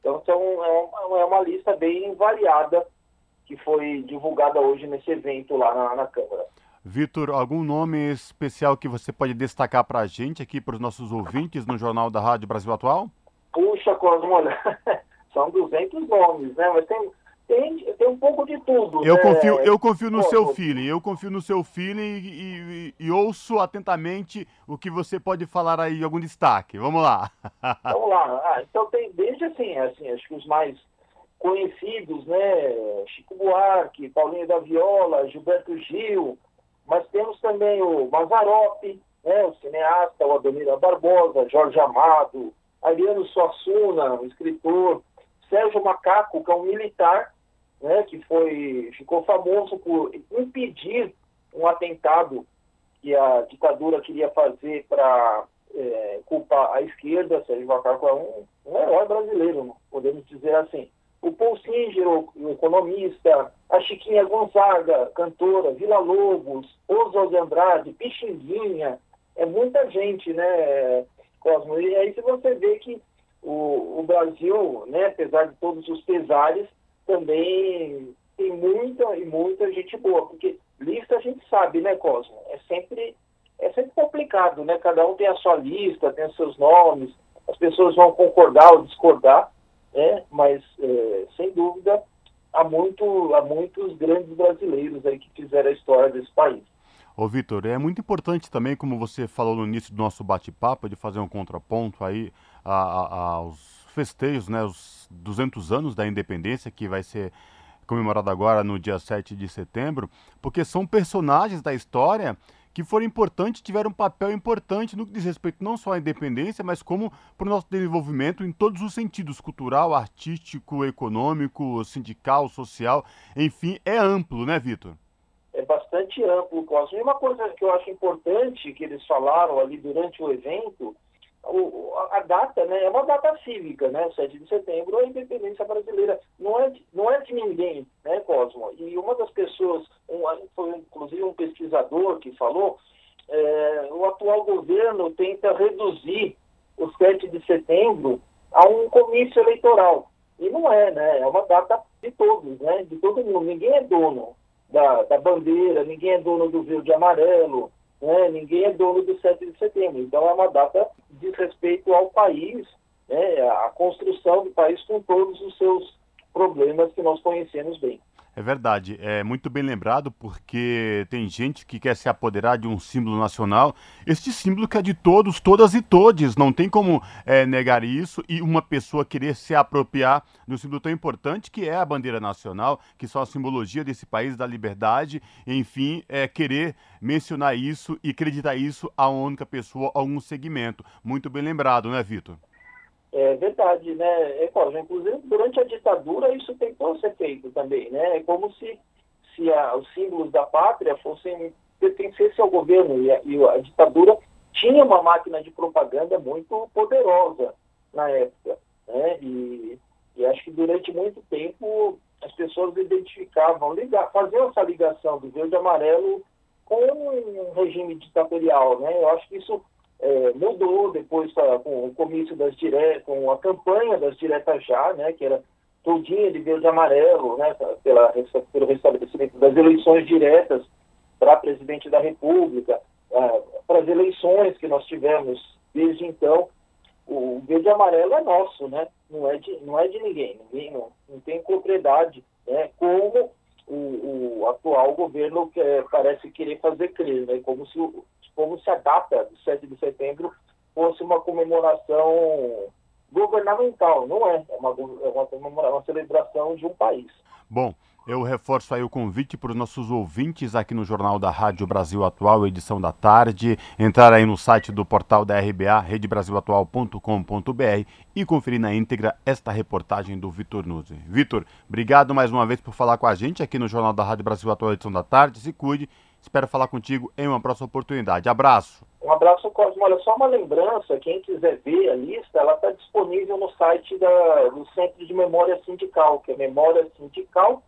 Então, então é, uma, é uma lista bem variada que foi divulgada hoje nesse evento lá na, na Câmara. Vitor, algum nome especial que você pode destacar para a gente aqui, para os nossos ouvintes no Jornal da Rádio Brasil Atual? Puxa, Cosmo, *laughs* são 200 nomes, né? Mas tem, tem, tem um pouco de tudo. Eu né? confio, eu confio no Pô, seu feeling, eu confio no seu feeling e, e, e, ouço atentamente o que você pode falar aí, algum destaque. Vamos lá. *laughs* Vamos lá. Ah, então tem desde assim, assim, acho que os mais conhecidos, né? Chico Buarque, Paulinho da Viola, Gilberto Gil, mas temos também o Mazarop, né? o cineasta, o Ademir Barbosa, Jorge Amado, Ariano Suassuna, o escritor, Sérgio Macaco, que é um militar, né, que foi, ficou famoso por impedir um atentado que a ditadura queria fazer para é, culpar a esquerda. Sérgio Macaco é um, um herói brasileiro, podemos dizer assim. O Paul Singer, o, o economista, a Chiquinha Gonzaga, cantora, Vila Lobos, Oswald Andrade, Pixinguinha, é muita gente, né, Cosmo? E aí se você vê que o, o Brasil, né, apesar de todos os pesares, também tem muita e muita gente boa, porque lista a gente sabe, né, Cosmo? É sempre, é sempre complicado, né? Cada um tem a sua lista, tem os seus nomes, as pessoas vão concordar ou discordar, né? Mas, é, sem dúvida, há, muito, há muitos grandes brasileiros aí que fizeram a história desse país. Ô Vitor, é muito importante também, como você falou no início do nosso bate-papo, de fazer um contraponto aí a, a, aos festejos, né, os 200 anos da independência, que vai ser comemorado agora no dia 7 de setembro, porque são personagens da história que foram importantes, tiveram um papel importante no que diz respeito não só à independência, mas como para o nosso desenvolvimento em todos os sentidos, cultural, artístico, econômico, sindical, social, enfim, é amplo, né, Vitor? É bastante amplo, Cosmo. E uma coisa que eu acho importante que eles falaram ali durante o evento o, a data né, é uma data cívica, né? 7 de setembro, a independência brasileira não é, não é de ninguém, né, Cosmo? E uma das pessoas, um, foi inclusive um pesquisador que falou, é, o atual governo tenta reduzir o 7 de setembro a um comício eleitoral. E não é, né? É uma data de todos, né? De todo mundo. Ninguém é dono da, da bandeira, ninguém é dono do verde e amarelo, né? ninguém é dono do 7 de setembro. Então é uma data de respeito ao país, né? a construção do país com todos os seus problemas que nós conhecemos bem. É verdade, é muito bem lembrado porque tem gente que quer se apoderar de um símbolo nacional. Este símbolo que é de todos, todas e todes, não tem como é, negar isso e uma pessoa querer se apropriar de um símbolo tão importante que é a bandeira nacional, que são a simbologia desse país da liberdade, enfim, é querer mencionar isso e acreditar isso a única pessoa, a um segmento. Muito bem lembrado, né, Vitor? É verdade, né? É, inclusive, durante a ditadura, isso tentou ser feito também, né? É como se, se a, os símbolos da pátria fossem pertencessem ao governo e a, e a ditadura tinha uma máquina de propaganda muito poderosa na época, né? E, e acho que durante muito tempo as pessoas identificavam, ligar, faziam essa ligação do verde e amarelo com um regime ditatorial, né? Eu acho que isso é, mudou depois com o comício das diretas, com a campanha das diretas já, né, que era todinha de verde amarelo, né, pela, pelo restabelecimento das eleições diretas para presidente da República, para as eleições que nós tivemos desde então, o verde amarelo é nosso, né, não é de, não é de ninguém, ninguém não, não tem propriedade, né, como o, o atual governo quer, parece querer fazer crer, né, como se o, como se a data do 7 de setembro fosse uma comemoração governamental. Não é, é uma, é uma, uma celebração de um país. Bom, Eu reforço aí o convite para os nossos ouvintes aqui no Jornal da Rádio Brasil Atual, edição da tarde, entrar aí no site do portal da RBA, redebrasilatual.com.br e conferir na íntegra esta reportagem do Vitor Nuzzi. Vitor, obrigado mais uma vez por falar com a gente aqui no Jornal da Rádio Brasil Atual, edição da tarde. Se cuide, espero falar contigo em uma próxima oportunidade. Abraço. Um abraço, Cosmo. Olha, só uma lembrança, quem quiser ver a lista, ela está disponível no site da, do Centro de Memória Sindical, que é Memória Sindical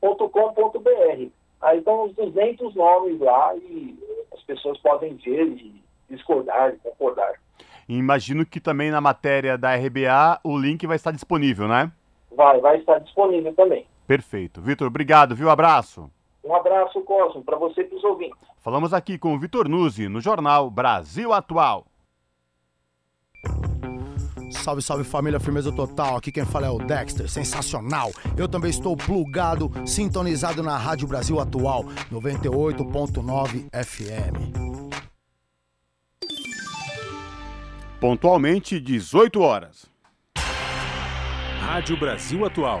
com.br Aí estão os 200 nomes lá e as pessoas podem ver e discordar e concordar. Imagino que também na matéria da RBA o link vai estar disponível, né? Vai, vai estar disponível também. Perfeito. Vitor, obrigado, viu? Abraço. Um abraço, Cosmo, para você e para os ouvintes. Falamos aqui com o Vitor Nuzzi, no jornal Brasil Atual. Salve, salve família, firmeza total. Aqui quem fala é o Dexter, sensacional. Eu também estou plugado, sintonizado na Rádio Brasil Atual, 98.9 FM. Pontualmente, 18 horas. Rádio Brasil Atual.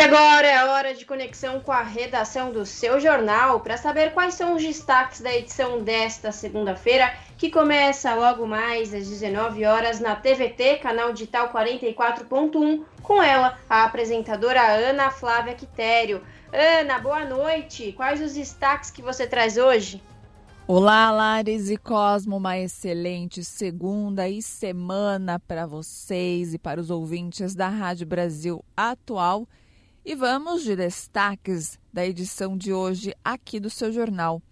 E agora é a hora de conexão com a redação do seu jornal para saber quais são os destaques da edição desta segunda-feira, que começa logo mais às 19 horas na TVT, canal digital 44.1, com ela, a apresentadora Ana Flávia Quitério. Ana, boa noite. Quais os destaques que você traz hoje? Olá, Lares e Cosmo, uma excelente segunda e semana para vocês e para os ouvintes da Rádio Brasil Atual e vamos de destaques da edição de hoje aqui do seu jornal.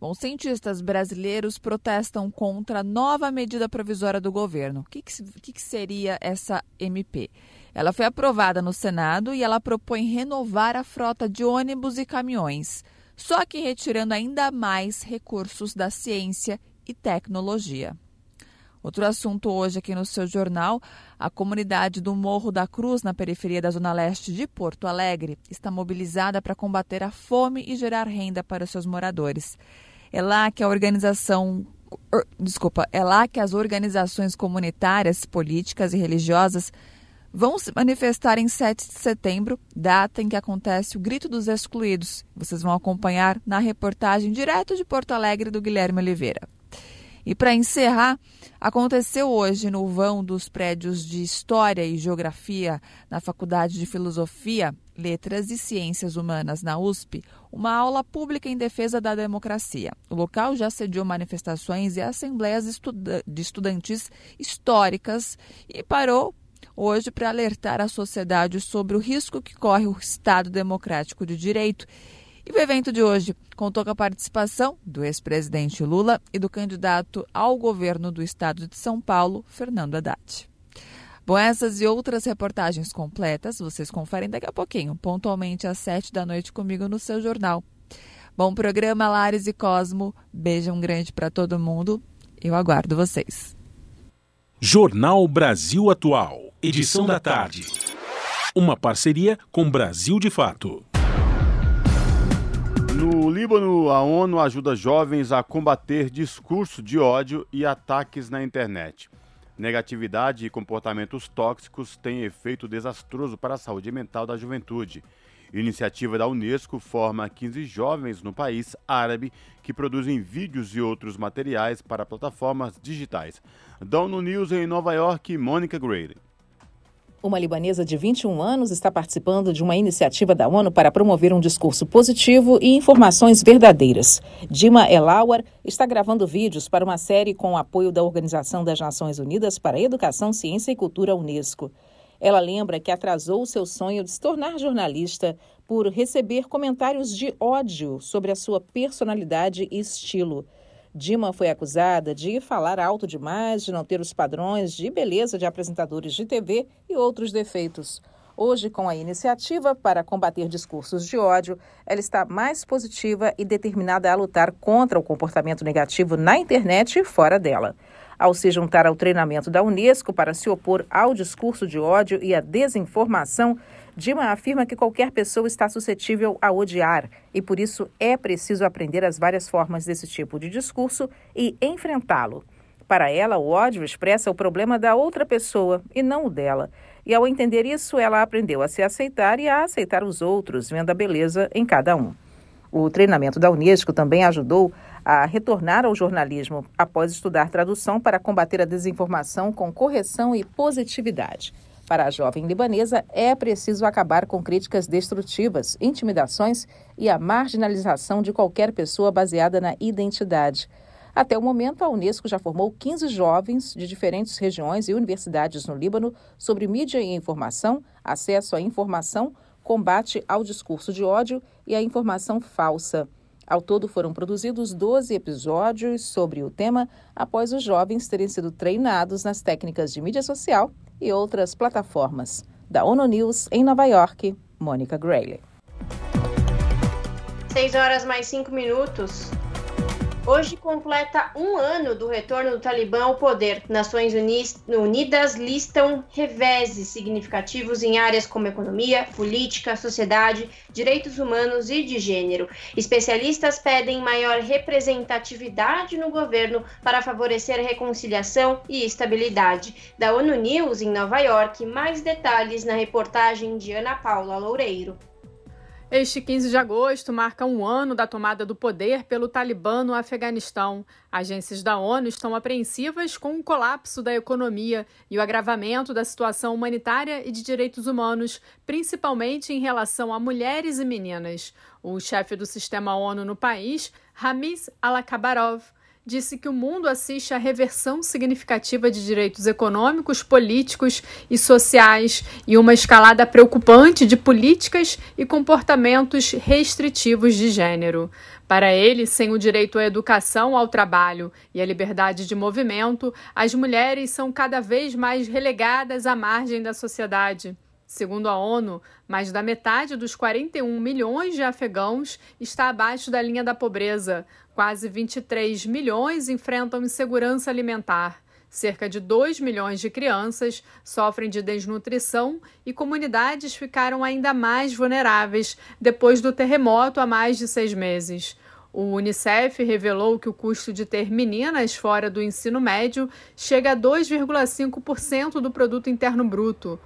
Bom, cientistas brasileiros protestam contra a nova medida provisória do governo. O que, que, que seria essa MP? Ela foi aprovada no Senado e ela propõe renovar a frota de ônibus e caminhões, só que retirando ainda mais recursos da ciência e tecnologia. Outro assunto hoje aqui no seu jornal: a comunidade do Morro da Cruz, na periferia da Zona Leste de Porto Alegre, está mobilizada para combater a fome e gerar renda para os seus moradores. É lá que a organização. Desculpa, é lá que as organizações comunitárias, políticas e religiosas vão se manifestar em 7 de setembro, data em que acontece o Grito dos Excluídos. Vocês vão acompanhar na reportagem direto de Porto Alegre do Guilherme Oliveira. E para encerrar, aconteceu hoje no vão dos prédios de História e Geografia na Faculdade de Filosofia, Letras e Ciências Humanas na USP, uma aula pública em defesa da democracia. O local já sediou manifestações e assembleias de estudantes históricas e parou hoje para alertar a sociedade sobre o risco que corre o Estado Democrático de Direito e o evento de hoje contou com a participação do ex-presidente Lula e do candidato ao governo do estado de São Paulo, Fernando Haddad. Bom, essas e outras reportagens completas vocês conferem daqui a pouquinho, pontualmente às sete da noite comigo no seu jornal. Bom programa, Lares e Cosmo. Beijão grande para todo mundo. Eu aguardo vocês. Jornal Brasil Atual, edição da tarde. Uma parceria com Brasil de Fato. No Líbano, a ONU ajuda jovens a combater discurso de ódio e ataques na internet. Negatividade e comportamentos tóxicos têm efeito desastroso para a saúde mental da juventude. Iniciativa da Unesco forma 15 jovens no país árabe que produzem vídeos e outros materiais para plataformas digitais. Dono News em Nova York, Mônica Grady. Uma libanesa de 21 anos está participando de uma iniciativa da ONU para promover um discurso positivo e informações verdadeiras. Dima Elawar está gravando vídeos para uma série com o apoio da Organização das Nações Unidas para a Educação, Ciência e Cultura Unesco. Ela lembra que atrasou seu sonho de se tornar jornalista por receber comentários de ódio sobre a sua personalidade e estilo. Dima foi acusada de falar alto demais, de não ter os padrões de beleza de apresentadores de TV e outros defeitos. Hoje, com a iniciativa para combater discursos de ódio, ela está mais positiva e determinada a lutar contra o comportamento negativo na internet e fora dela. Ao se juntar ao treinamento da Unesco para se opor ao discurso de ódio e à desinformação, Dima afirma que qualquer pessoa está suscetível a odiar e, por isso, é preciso aprender as várias formas desse tipo de discurso e enfrentá-lo. Para ela, o ódio expressa o problema da outra pessoa e não o dela. E ao entender isso, ela aprendeu a se aceitar e a aceitar os outros, vendo a beleza em cada um. O treinamento da Unesco também ajudou a retornar ao jornalismo após estudar tradução para combater a desinformação com correção e positividade. Para a jovem libanesa, é preciso acabar com críticas destrutivas, intimidações e a marginalização de qualquer pessoa baseada na identidade. Até o momento, a Unesco já formou 15 jovens de diferentes regiões e universidades no Líbano sobre mídia e informação, acesso à informação, combate ao discurso de ódio e à informação falsa. Ao todo, foram produzidos 12 episódios sobre o tema após os jovens terem sido treinados nas técnicas de mídia social e outras plataformas. Da ONU News, em Nova York, Mônica Grayley. 6 horas mais 5 minutos. Hoje completa um ano do retorno do Talibã ao poder. Nações Unidas listam reveses significativos em áreas como economia, política, sociedade, direitos humanos e de gênero. Especialistas pedem maior representatividade no governo para favorecer reconciliação e estabilidade. Da ONU News em Nova York, mais detalhes na reportagem de Ana Paula Loureiro. Este 15 de agosto marca um ano da tomada do poder pelo Talibã no Afeganistão. Agências da ONU estão apreensivas com o colapso da economia e o agravamento da situação humanitária e de direitos humanos, principalmente em relação a mulheres e meninas. O chefe do sistema ONU no país, Ramiz Alakabarov, disse que o mundo assiste à reversão significativa de direitos econômicos, políticos e sociais e uma escalada preocupante de políticas e comportamentos restritivos de gênero. Para ele, sem o direito à educação, ao trabalho e à liberdade de movimento, as mulheres são cada vez mais relegadas à margem da sociedade. Segundo a ONU, mais da metade dos 41 milhões de afegãos está abaixo da linha da pobreza. Quase 23 milhões enfrentam insegurança alimentar. Cerca de 2 milhões de crianças sofrem de desnutrição e comunidades ficaram ainda mais vulneráveis depois do terremoto há mais de seis meses. O Unicef revelou que o custo de ter meninas fora do ensino médio chega a 2,5% do produto interno bruto,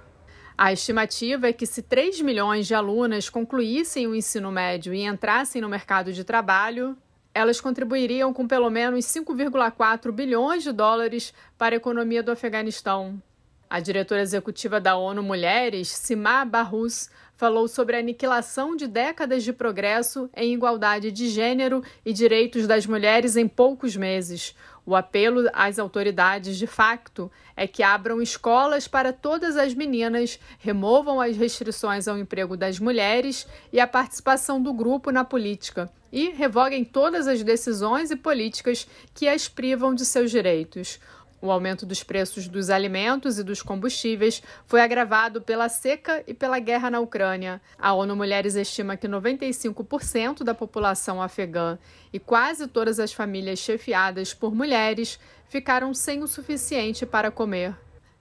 a estimativa é que se 3 milhões de alunas concluíssem o ensino médio e entrassem no mercado de trabalho, elas contribuiriam com pelo menos 5,4 bilhões de dólares para a economia do Afeganistão. A diretora executiva da ONU Mulheres, Sima Barrus, falou sobre a aniquilação de décadas de progresso em igualdade de gênero e direitos das mulheres em poucos meses. O apelo às autoridades de facto é que abram escolas para todas as meninas, removam as restrições ao emprego das mulheres e à participação do grupo na política e revoguem todas as decisões e políticas que as privam de seus direitos. O aumento dos preços dos alimentos e dos combustíveis foi agravado pela seca e pela guerra na Ucrânia. A ONU Mulheres estima que 95% da população afegã e quase todas as famílias chefiadas por mulheres ficaram sem o suficiente para comer.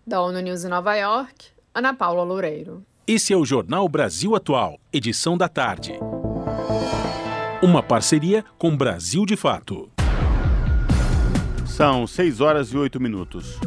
Da ONU News em Nova York, Ana Paula Loureiro. Esse é o Jornal Brasil Atual, edição da tarde. Uma parceria com Brasil de Fato. São 6 horas e 8 minutos.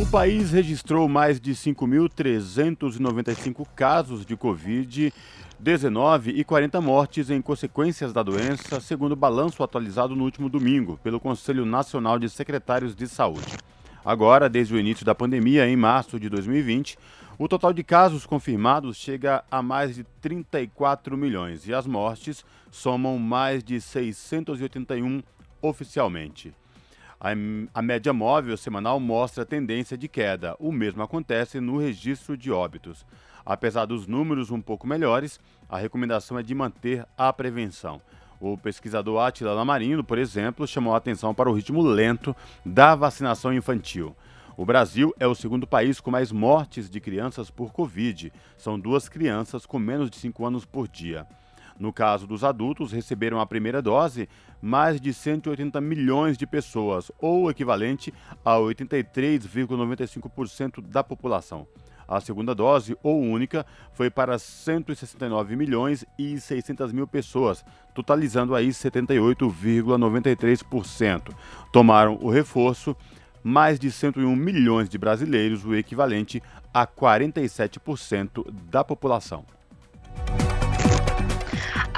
O país registrou mais de 5.395 casos de Covid-19 e 40 mortes em consequências da doença, segundo o balanço atualizado no último domingo pelo Conselho Nacional de Secretários de Saúde. Agora, desde o início da pandemia, em março de 2020, o total de casos confirmados chega a mais de 34 milhões e as mortes somam mais de 681 oficialmente. A, média móvel semanal mostra tendência de queda. O mesmo acontece no registro de óbitos. Apesar dos números um pouco melhores, a recomendação é de manter a prevenção. O pesquisador Atila Lamarino, por exemplo, chamou a atenção para o ritmo lento da vacinação infantil. O Brasil é o segundo país com mais mortes de crianças por Covid. São duas crianças com menos de 5 anos por dia. No caso dos adultos, receberam a primeira dose mais de 180 milhões de pessoas, ou equivalente a 83,95% da população. A segunda dose, ou única, foi para 169 milhões e 600 mil pessoas, totalizando aí 78,93%. Tomaram o reforço mais de 101 milhões de brasileiros, o equivalente a 47% da população.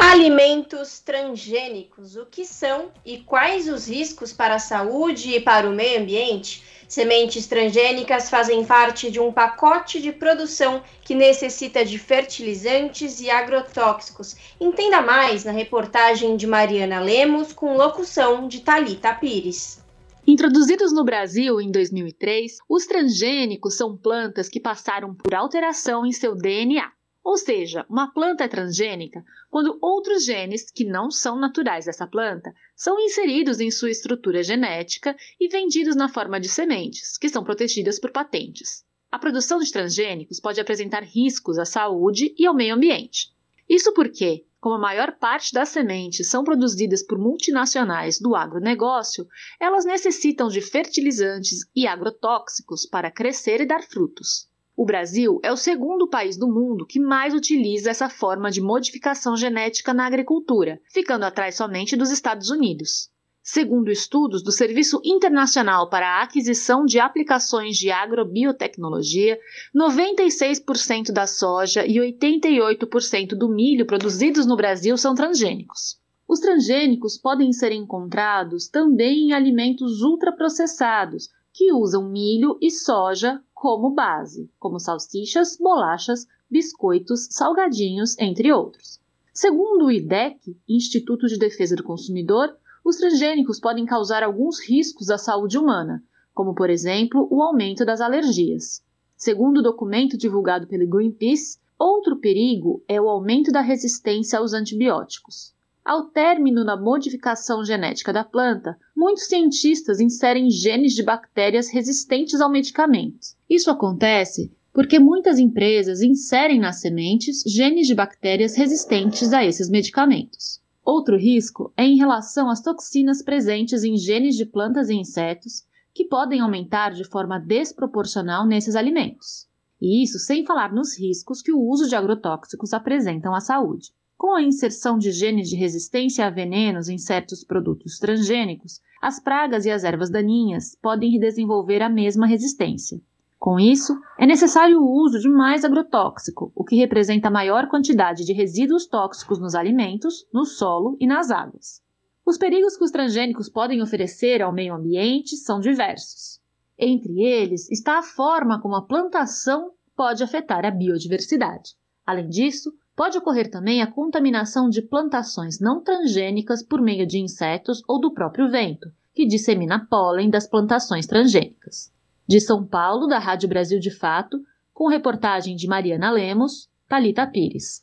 Alimentos transgênicos, o que são e quais os riscos para a saúde e para o meio ambiente? Sementes transgênicas fazem parte de um pacote de produção que necessita de fertilizantes e agrotóxicos. Entenda mais na reportagem de Mariana Lemos com locução de Talita Pires. Introduzidos no Brasil em 2003, os transgênicos são plantas que passaram por alteração em seu DNA. Ou seja, uma planta é transgênica quando outros genes que não são naturais dessa planta são inseridos em sua estrutura genética e vendidos na forma de sementes, que são protegidas por patentes. A produção de transgênicos pode apresentar riscos à saúde e ao meio ambiente. Isso porque, como a maior parte das sementes são produzidas por multinacionais do agronegócio, elas necessitam de fertilizantes e agrotóxicos para crescer e dar frutos. O Brasil é o segundo país do mundo que mais utiliza essa forma de modificação genética na agricultura, ficando atrás somente dos Estados Unidos. Segundo estudos do Serviço Internacional para a Aquisição de Aplicações de Agrobiotecnologia, 96% da soja e 88% do milho produzidos no Brasil são transgênicos. Os transgênicos podem ser encontrados também em alimentos ultraprocessados, que usam milho e soja como base, como salsichas, bolachas, biscoitos, salgadinhos, entre outros. Segundo o IDEC, Instituto de Defesa do Consumidor, os transgênicos podem causar alguns riscos à saúde humana, como, por exemplo, o aumento das alergias. Segundo o documento divulgado pelo Greenpeace, outro perigo é o aumento da resistência aos antibióticos. Ao término da modificação genética da planta, muitos cientistas inserem genes de bactérias resistentes ao medicamento. Isso acontece porque muitas empresas inserem nas sementes genes de bactérias resistentes a esses medicamentos. Outro risco é em relação às toxinas presentes em genes de plantas e insetos, que podem aumentar de forma desproporcional nesses alimentos. E isso sem falar nos riscos que o uso de agrotóxicos apresentam à saúde. Com a inserção de genes de resistência a venenos em certos produtos transgênicos, as pragas e as ervas daninhas podem desenvolver a mesma resistência. Com isso, é necessário o uso de mais agrotóxico, o que representa maior quantidade de resíduos tóxicos nos alimentos, no solo e nas águas. Os perigos que os transgênicos podem oferecer ao meio ambiente são diversos. Entre eles está a forma como a plantação pode afetar a biodiversidade. Além disso, Pode ocorrer também a contaminação de plantações não transgênicas por meio de insetos ou do próprio vento, que dissemina pólen das plantações transgênicas. De São Paulo, da Rádio Brasil de Fato, com reportagem de Mariana Lemos, Talita Pires.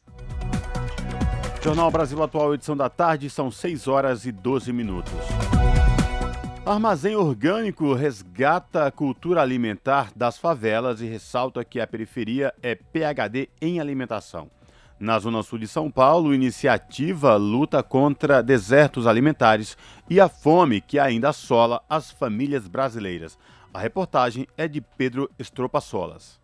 Jornal Brasil Atual, edição da tarde, são 6 horas e 12 minutos. Armazém Orgânico resgata a cultura alimentar das favelas e ressalta que a periferia é PHD em alimentação. Na Zona Sul de São Paulo, iniciativa luta contra desertos alimentares e a fome que ainda assola as famílias brasileiras. A reportagem é de Pedro Solas.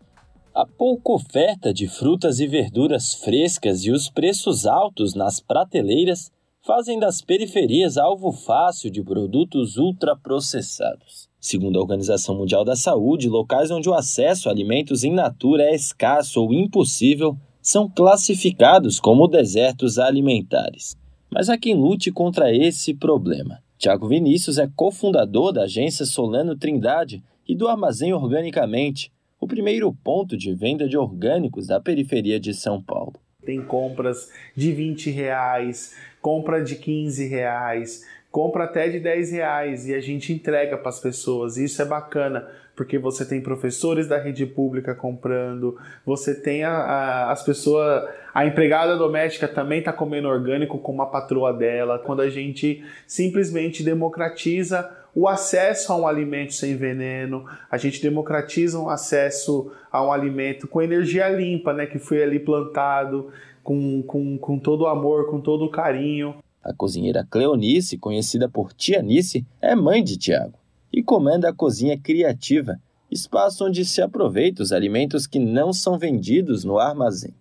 A pouca oferta de frutas e verduras frescas e os preços altos nas prateleiras fazem das periferias alvo fácil de produtos ultraprocessados. Segundo a Organização Mundial da Saúde, locais onde o acesso a alimentos in natura é escasso ou impossível são classificados como desertos alimentares. Mas há quem lute contra esse problema. Tiago Vinícius é cofundador da agência Solano Trindade e do Armazém Organicamente, o primeiro ponto de venda de orgânicos da periferia de São Paulo. Tem compras de 20 reais, compra de 15 reais, compra até de 10 reais e a gente entrega para as pessoas. Isso é bacana, porque você tem professores da rede pública comprando, você tem a, a, as pessoas, a empregada doméstica também está comendo orgânico com uma patroa dela. Quando a gente simplesmente democratiza o acesso a um alimento sem veneno, a gente democratiza o acesso a um alimento com energia limpa, né, que foi ali plantado com, com, com todo amor, com todo carinho. A cozinheira Cleonice, conhecida por Tianice, é mãe de Tiago e comanda a cozinha criativa, espaço onde se aproveita os alimentos que não são vendidos no armazém.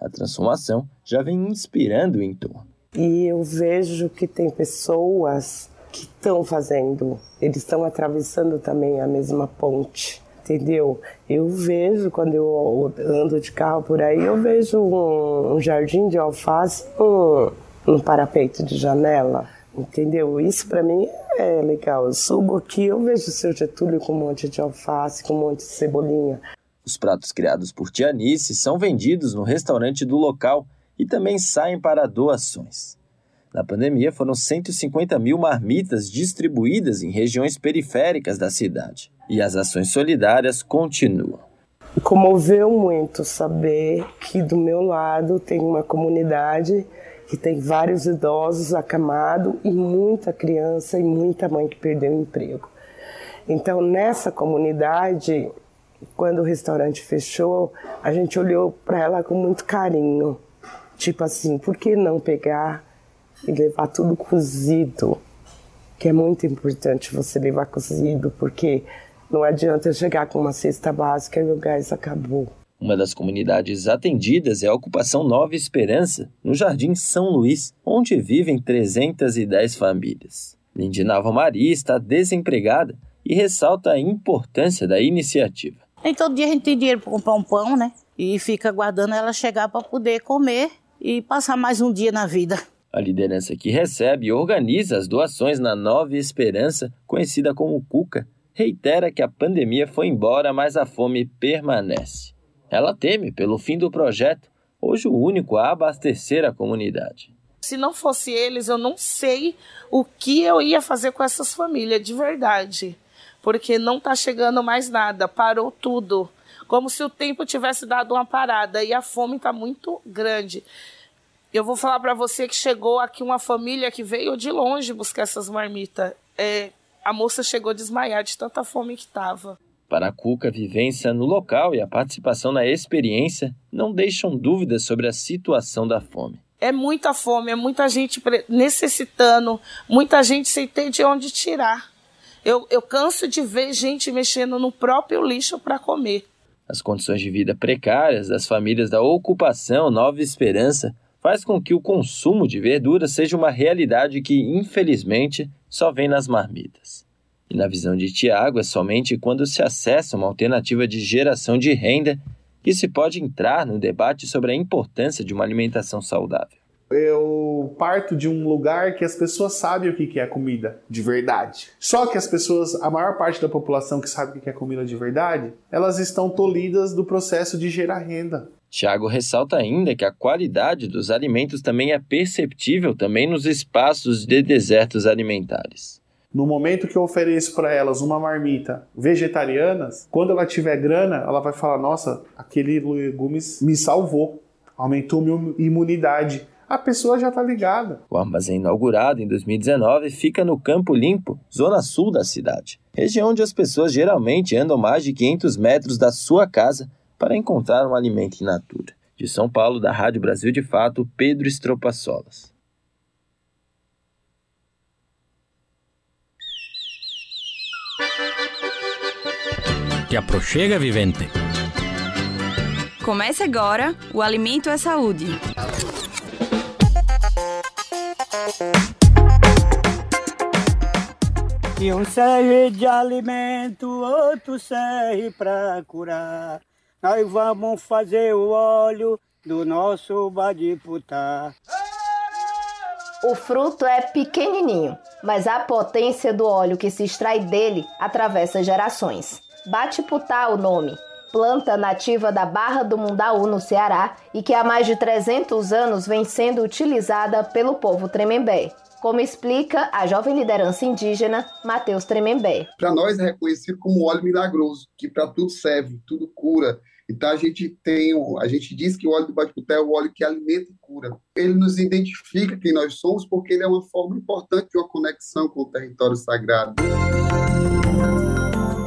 A transformação já vem inspirando o entorno. E eu vejo que tem pessoas que estão fazendo, eles estão atravessando também a mesma ponte, entendeu? Eu vejo, quando eu ando de carro por aí, eu vejo um, um jardim de alface, um, um parapeito de janela, entendeu? Isso para mim é legal. Eu subo aqui, eu vejo o seu Getúlio com um monte de alface, com um monte de cebolinha. Os pratos criados por Tianice são vendidos no restaurante do local e também saem para doações. Na pandemia, foram 150 mil marmitas distribuídas em regiões periféricas da cidade. E as ações solidárias continuam. Comoveu muito saber que do meu lado tem uma comunidade que tem vários idosos acamados e muita criança e muita mãe que perdeu o emprego. Então, nessa comunidade, quando o restaurante fechou, a gente olhou para ela com muito carinho. Tipo assim, por que não pegar e levar tudo cozido, que é muito importante você levar cozido, porque não adianta chegar com uma cesta básica e o gás acabou. Uma das comunidades atendidas é a ocupação Nova Esperança, no Jardim São Luís, onde vivem 310 famílias. Lindinalva Maria está desempregada e ressalta a importância da iniciativa. Nem todo dia a gente tem dinheiro para comprar um pão, né? E fica aguardando ela chegar para poder comer e passar mais um dia na vida. A liderança que recebe e organiza as doações na Nova Esperança, conhecida como Cuca, reitera que a pandemia foi embora, mas a fome permanece. Ela teme pelo fim do projeto, hoje o único a abastecer a comunidade. Se não fosse eles, eu não sei o que eu ia fazer com essas famílias, de verdade. Porque não está chegando mais nada, parou tudo. Como se o tempo tivesse dado uma parada e a fome está muito grande. Eu vou falar para você que chegou aqui uma família que veio de longe buscar essas marmitas. É, a moça chegou a desmaiar de tanta fome que estava. Para a Cuca, a vivência no local e a participação na experiência não deixam dúvidas sobre a situação da fome. É muita fome, é muita gente necessitando, muita gente sem ter de onde tirar. Eu, eu canso de ver gente mexendo no próprio lixo para comer. As condições de vida precárias das famílias da ocupação Nova Esperança faz com que o consumo de verduras seja uma realidade que, infelizmente, só vem nas marmitas. E na visão de Tiago, é somente quando se acessa uma alternativa de geração de renda que se pode entrar no debate sobre a importância de uma alimentação saudável. Eu parto de um lugar que as pessoas sabem o que é comida de verdade. Só que as pessoas, a maior parte da população que sabe o que é comida de verdade, elas estão tolhidas do processo de gerar renda. Tiago ressalta ainda que a qualidade dos alimentos também é perceptível também nos espaços de desertos alimentares. No momento que eu ofereço para elas uma marmita vegetarianas, quando ela tiver grana, ela vai falar: "Nossa, aquele legumes me salvou, aumentou minha imunidade". A pessoa já está ligada. O armazém inaugurado em 2019 fica no Campo Limpo, zona sul da cidade, região onde as pessoas geralmente andam mais de 500 metros da sua casa para encontrar um alimento in natura. De São Paulo, da Rádio Brasil de Fato, Pedro Solas. Te aproxega, vivente. Comece agora o Alimento é Saúde. E um serve de alimento, outro serve para curar. Nós vamos fazer o óleo do nosso badiputá. O fruto é pequenininho, mas a potência do óleo que se extrai dele atravessa gerações. Batiputá o nome. planta nativa da Barra do Mundaú, no Ceará, e que há mais de 300 anos vem sendo utilizada pelo povo tremembé como explica a jovem liderança indígena Matheus Tremembé. Para nós é reconhecido como óleo milagroso, que para tudo serve, tudo cura. Então a gente tem, a gente diz que o óleo do baticuté é o óleo que alimenta e cura. Ele nos identifica quem nós somos porque ele é uma forma importante de uma conexão com o território sagrado.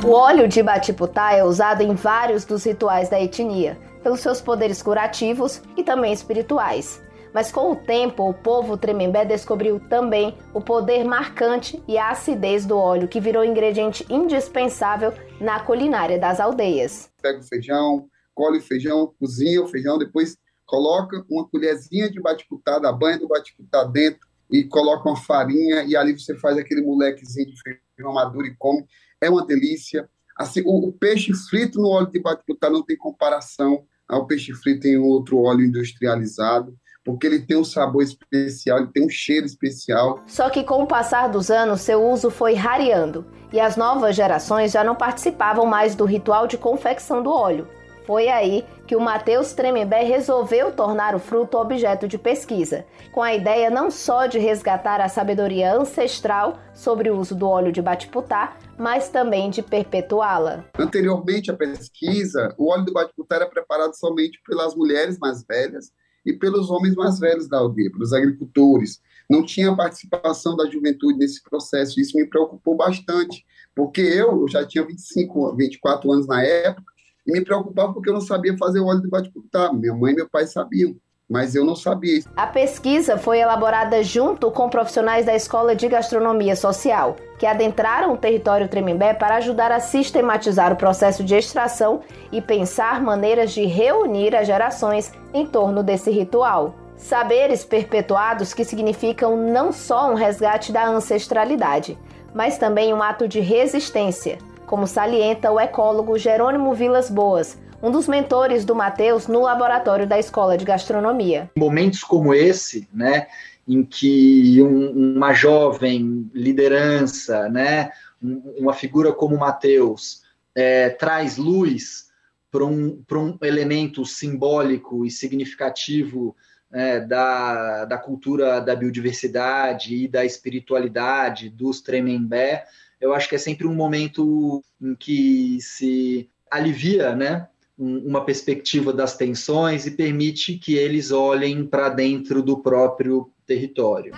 O óleo de batiputá é usado em vários dos rituais da etnia, pelos seus poderes curativos e também espirituais. Mas com o tempo, o povo tremembé descobriu também o poder marcante e a acidez do óleo, que virou ingrediente indispensável na culinária das aldeias. Pega o feijão, colhe o feijão, cozinha o feijão, depois coloca uma colherzinha de batiputá, da banha do batiputá dentro e coloca uma farinha e ali você faz aquele molequezinho de feijão maduro e come. É uma delícia. Assim, o, o peixe frito no óleo de batiputá não tem comparação ao peixe frito em outro óleo industrializado porque ele tem um sabor especial, ele tem um cheiro especial. Só que com o passar dos anos, seu uso foi rareando e as novas gerações já não participavam mais do ritual de confecção do óleo. Foi aí que o Matheus Tremembé resolveu tornar o fruto objeto de pesquisa, com a ideia não só de resgatar a sabedoria ancestral sobre o uso do óleo de batiputá, mas também de perpetuá-la. Anteriormente à pesquisa, o óleo do batiputá era preparado somente pelas mulheres mais velhas e pelos homens mais velhos da aldeia, pelos agricultores. Não tinha participação da juventude nesse processo. Isso me preocupou bastante, porque eu, já tinha 25, 24 anos na época, e me preocupava porque eu não sabia fazer o óleo de bate-putá. Minha mãe e meu pai sabiam mas eu não sabia. A pesquisa foi elaborada junto com profissionais da Escola de Gastronomia Social, que adentraram o território Tremembé para ajudar a sistematizar o processo de extração e pensar maneiras de reunir as gerações em torno desse ritual. Saberes perpetuados que significam não só um resgate da ancestralidade, mas também um ato de resistência, como salienta o ecólogo Jerônimo Vilas Boas, um dos mentores do Matheus no laboratório da Escola de Gastronomia. Momentos como esse, né, em que um, uma jovem liderança, né, uma figura como o Matheus, é, traz luz para um, um elemento simbólico e significativo é, da, da cultura da biodiversidade e da espiritualidade dos Tremembé, eu acho que é sempre um momento em que se alivia, né, uma perspectiva das tensões e permite que eles olhem para dentro do próprio território.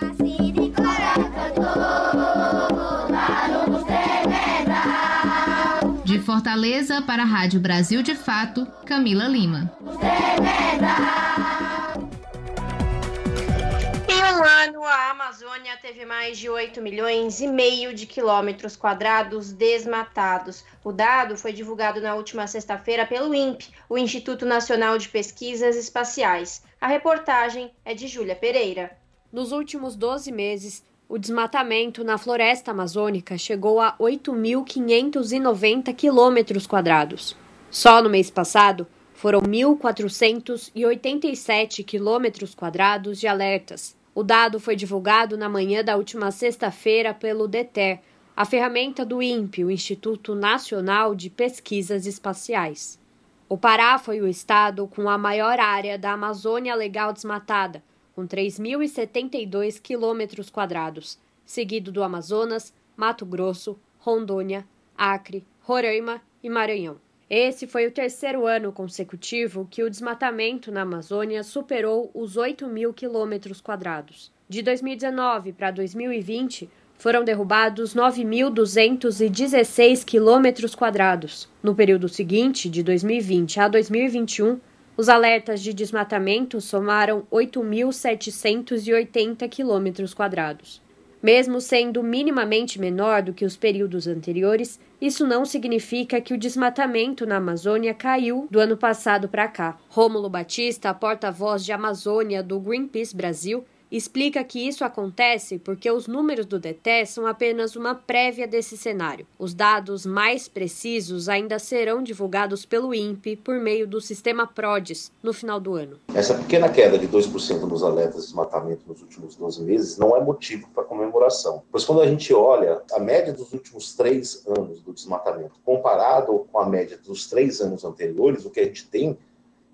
De Fortaleza para a Rádio Brasil de Fato, Camila Lima. Um ano, a Amazônia teve mais de 8 milhões e meio de quilômetros quadrados desmatados. O dado foi divulgado na última sexta-feira pelo INPE, o Instituto Nacional de Pesquisas Espaciais. A reportagem é de Júlia Pereira. Nos últimos 12 meses, o desmatamento na floresta amazônica chegou a 8.590 quilômetros quadrados. Só no mês passado, foram 1.487 quilômetros quadrados de alertas, o dado foi divulgado na manhã da última sexta-feira pelo DETER, a ferramenta do INPE, o Instituto Nacional de Pesquisas Espaciais. O Pará foi o estado com a maior área da Amazônia Legal desmatada, com 3.072 quilômetros quadrados, seguido do Amazonas, Mato Grosso, Rondônia, Acre, Roraima e Maranhão. Esse foi o terceiro ano consecutivo que o desmatamento na Amazônia superou os 8 mil quilômetros quadrados. De 2019 para 2020, foram derrubados 9.216 quilômetros quadrados. No período seguinte, de 2020 a 2021, os alertas de desmatamento somaram 8.780 quilômetros quadrados. Mesmo sendo minimamente menor do que os períodos anteriores, isso não significa que o desmatamento na Amazônia caiu do ano passado para cá. Rômulo Batista, porta-voz de Amazônia do Greenpeace Brasil, explica que isso acontece porque os números do DETE são apenas uma prévia desse cenário. Os dados mais precisos ainda serão divulgados pelo INPE por meio do sistema PRODES no final do ano. Essa pequena queda de 2% nos alertas de desmatamento nos últimos 12 meses não é motivo para comemoração, pois quando a gente olha a média dos últimos três anos do desmatamento comparado com a média dos três anos anteriores, o que a gente tem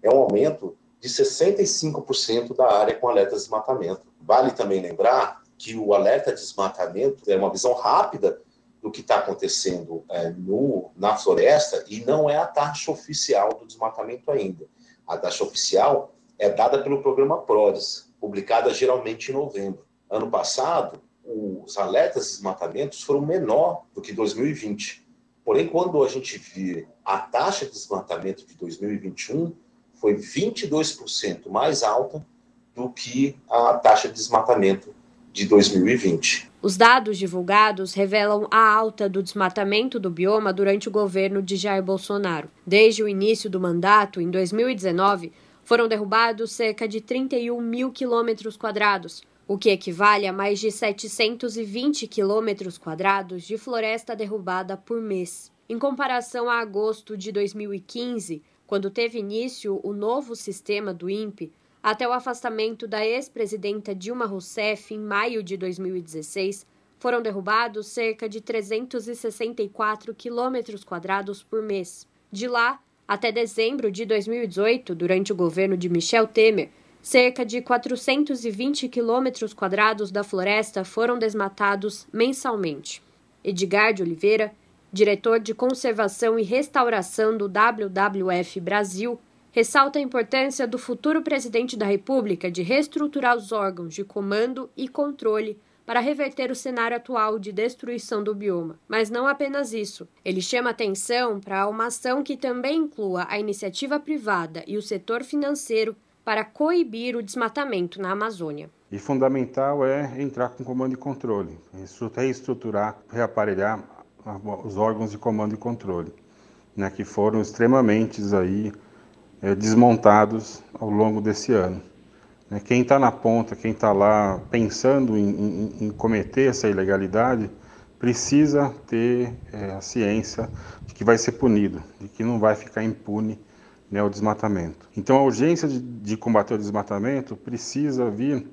é um aumento de 65% da área com alerta de desmatamento. Vale também lembrar que o alerta de desmatamento é uma visão rápida do que está acontecendo é, no, na floresta e não é a taxa oficial do desmatamento ainda. A taxa oficial é dada pelo programa PRODES, publicada geralmente em novembro. Ano passado, os alertas de desmatamentos foram menor do que 2020. Porém, quando a gente vê a taxa de desmatamento de 2021, foi 22% mais alta do que a taxa de desmatamento de 2020. Os dados divulgados revelam a alta do desmatamento do bioma durante o governo de Jair Bolsonaro. Desde o início do mandato, em 2019, foram derrubados cerca de 31 mil quilômetros quadrados, o que equivale a mais de 720 quilômetros quadrados de floresta derrubada por mês. Em comparação a agosto de 2015, quando teve início o novo sistema do INPE, até o afastamento da ex-presidenta Dilma Rousseff em maio de 2016, foram derrubados cerca de 364 quilômetros quadrados por mês. De lá até dezembro de 2018, durante o governo de Michel Temer, cerca de 420 quilômetros quadrados da floresta foram desmatados mensalmente. Edgar de Oliveira, diretor de Conservação e Restauração do WWF Brasil, ressalta a importância do futuro presidente da República de reestruturar os órgãos de comando e controle para reverter o cenário atual de destruição do bioma. Mas não apenas isso. Ele chama atenção para uma ação que também inclua a iniciativa privada e o setor financeiro para coibir o desmatamento na Amazônia. E fundamental é entrar com comando e controle, reestruturar, reaparelhar os órgãos de comando e controle, né, que foram extremamente aí, é, desmontados ao longo desse ano. Né. Quem está na ponta, quem está lá pensando em, em, em, cometer essa ilegalidade, precisa ter é, a ciência de que vai ser punido, de que não vai ficar impune né, o desmatamento. Então a urgência de, de combater o desmatamento precisa vir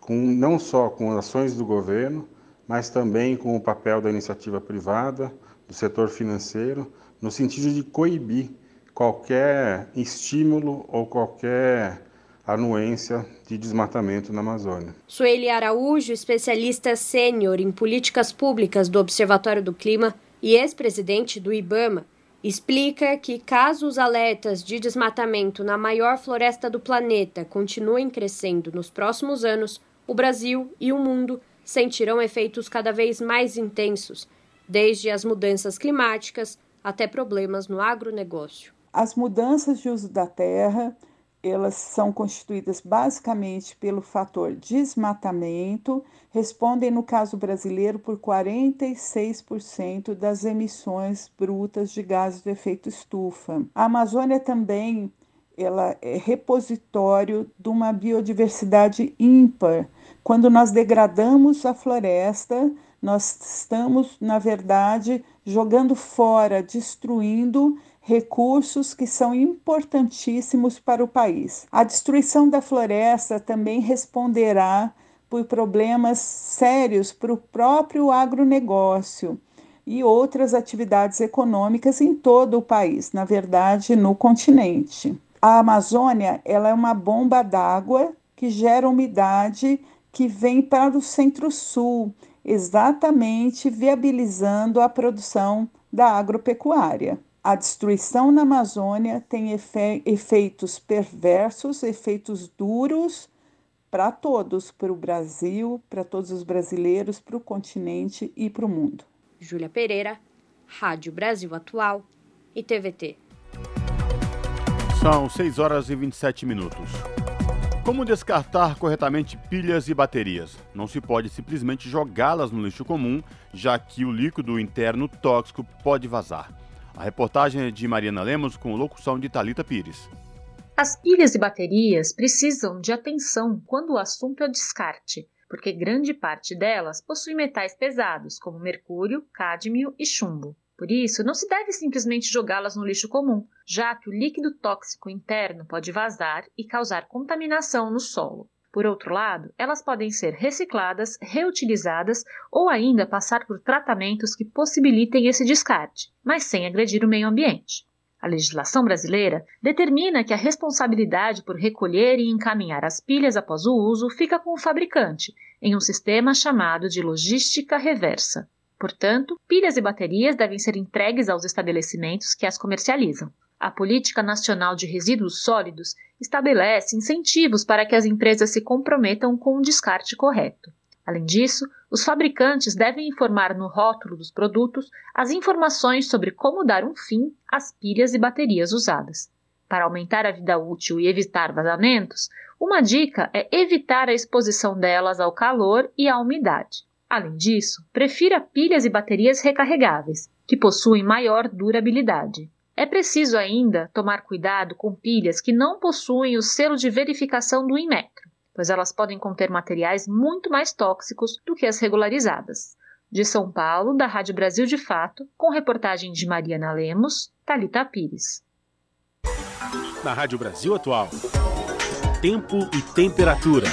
com não só com ações do governo, mas também com o papel da iniciativa privada, do setor financeiro, no sentido de coibir qualquer estímulo ou qualquer anuência de desmatamento na Amazônia. Sueli Araújo, especialista sênior em políticas públicas do Observatório do Clima e ex-presidente do IBAMA, explica que caso os alertas de desmatamento na maior floresta do planeta continuem crescendo nos próximos anos, o Brasil e o mundo sentirão efeitos cada vez mais intensos, desde as mudanças climáticas até problemas no agronegócio. As mudanças de uso da terra, elas são constituídas basicamente pelo fator desmatamento, respondem no caso brasileiro por 46% das emissões brutas de gases de efeito estufa. A Amazônia também ela é repositório de uma biodiversidade ímpar. Quando nós degradamos a floresta, nós estamos, na verdade, jogando fora, destruindo recursos que são importantíssimos para o país. A destruição da floresta também responderá por problemas sérios para o próprio agronegócio e outras atividades econômicas em todo o país, na verdade, no continente a Amazônia ela é uma bomba d'água que gera umidade que vem para o centro-sul, exatamente viabilizando a produção da agropecuária. A destruição na Amazônia tem efe efeitos perversos, efeitos duros para todos, para o Brasil, para todos os brasileiros, para o continente e para o mundo. Júlia Pereira, Rádio Brasil Atual e TVT. São 6 horas e 27 minutos. Como descartar corretamente pilhas e baterias? Não se pode simplesmente jogá-las no lixo comum, já que o líquido interno tóxico pode vazar. A reportagem é de Mariana Lemos com locução de Talita Pires. As pilhas e baterias precisam de atenção quando o assunto é descarte, porque grande parte delas possui metais pesados, como mercúrio, cádmio e chumbo. Por isso, não se deve simplesmente jogá-las no lixo comum, já que o líquido tóxico interno pode vazar e causar contaminação no solo. Por outro lado, elas podem ser recicladas, reutilizadas ou ainda passar por tratamentos que possibilitem esse descarte, mas sem agredir o meio ambiente. A legislação brasileira determina que a responsabilidade por recolher e encaminhar as pilhas após o uso fica com o fabricante, em um sistema chamado de logística reversa. Portanto, pilhas e baterias devem ser entregues aos estabelecimentos que as comercializam. A Política Nacional de Resíduos Sólidos estabelece incentivos para que as empresas se comprometam com o um descarte correto. Além disso, os fabricantes devem informar no rótulo dos produtos as informações sobre como dar um fim às pilhas e baterias usadas. Para aumentar a vida útil e evitar vazamentos, uma dica é evitar a exposição delas ao calor e à umidade. Além disso, prefira pilhas e baterias recarregáveis, que possuem maior durabilidade. É preciso ainda tomar cuidado com pilhas que não possuem o selo de verificação do Inmetro pois elas podem conter materiais muito mais tóxicos do que as regularizadas. De São Paulo, da Rádio Brasil de Fato, com reportagem de Mariana Lemos, Talita Pires. Na Rádio Brasil Atual, tempo e temperatura.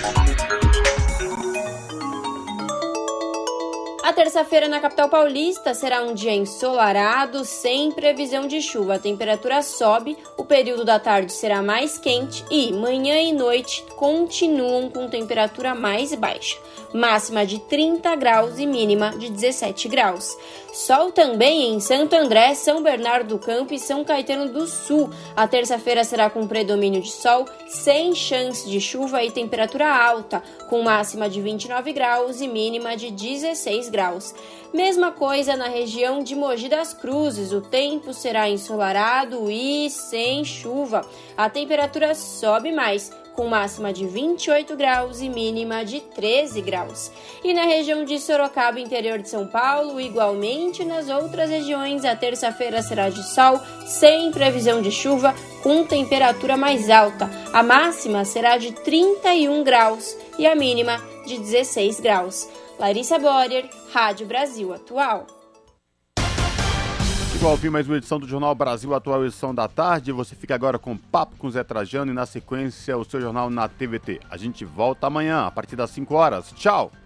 Terça-feira na capital paulista será um dia ensolarado, sem previsão de chuva. A temperatura sobe, o período da tarde será mais quente e manhã e noite continuam com temperatura mais baixa, máxima de 30 graus e mínima de 17 graus. Sol também em Santo André, São Bernardo do Campo e São Caetano do Sul. A terça-feira será com predomínio de sol, sem chance de chuva e temperatura alta, com máxima de 29 graus e mínima de 16 graus. Mesma coisa na região de Mogi das Cruzes, o tempo será ensolarado e sem chuva. A temperatura sobe mais, com máxima de 28 graus e mínima de 13 graus. E na região de Sorocaba, interior de São Paulo, igualmente nas outras regiões, a terça-feira será de sol, sem previsão de chuva, com temperatura mais alta. A máxima será de 31 graus e a mínima de 16 graus. Larissa Borer, Rádio Brasil Atual. Chegou ao fim mais uma edição do Jornal Brasil Atual, edição da tarde. Você fica agora com Papo com Zé Trajano e na sequência o seu jornal na TVT. A gente volta amanhã, a partir das 5 horas. Tchau!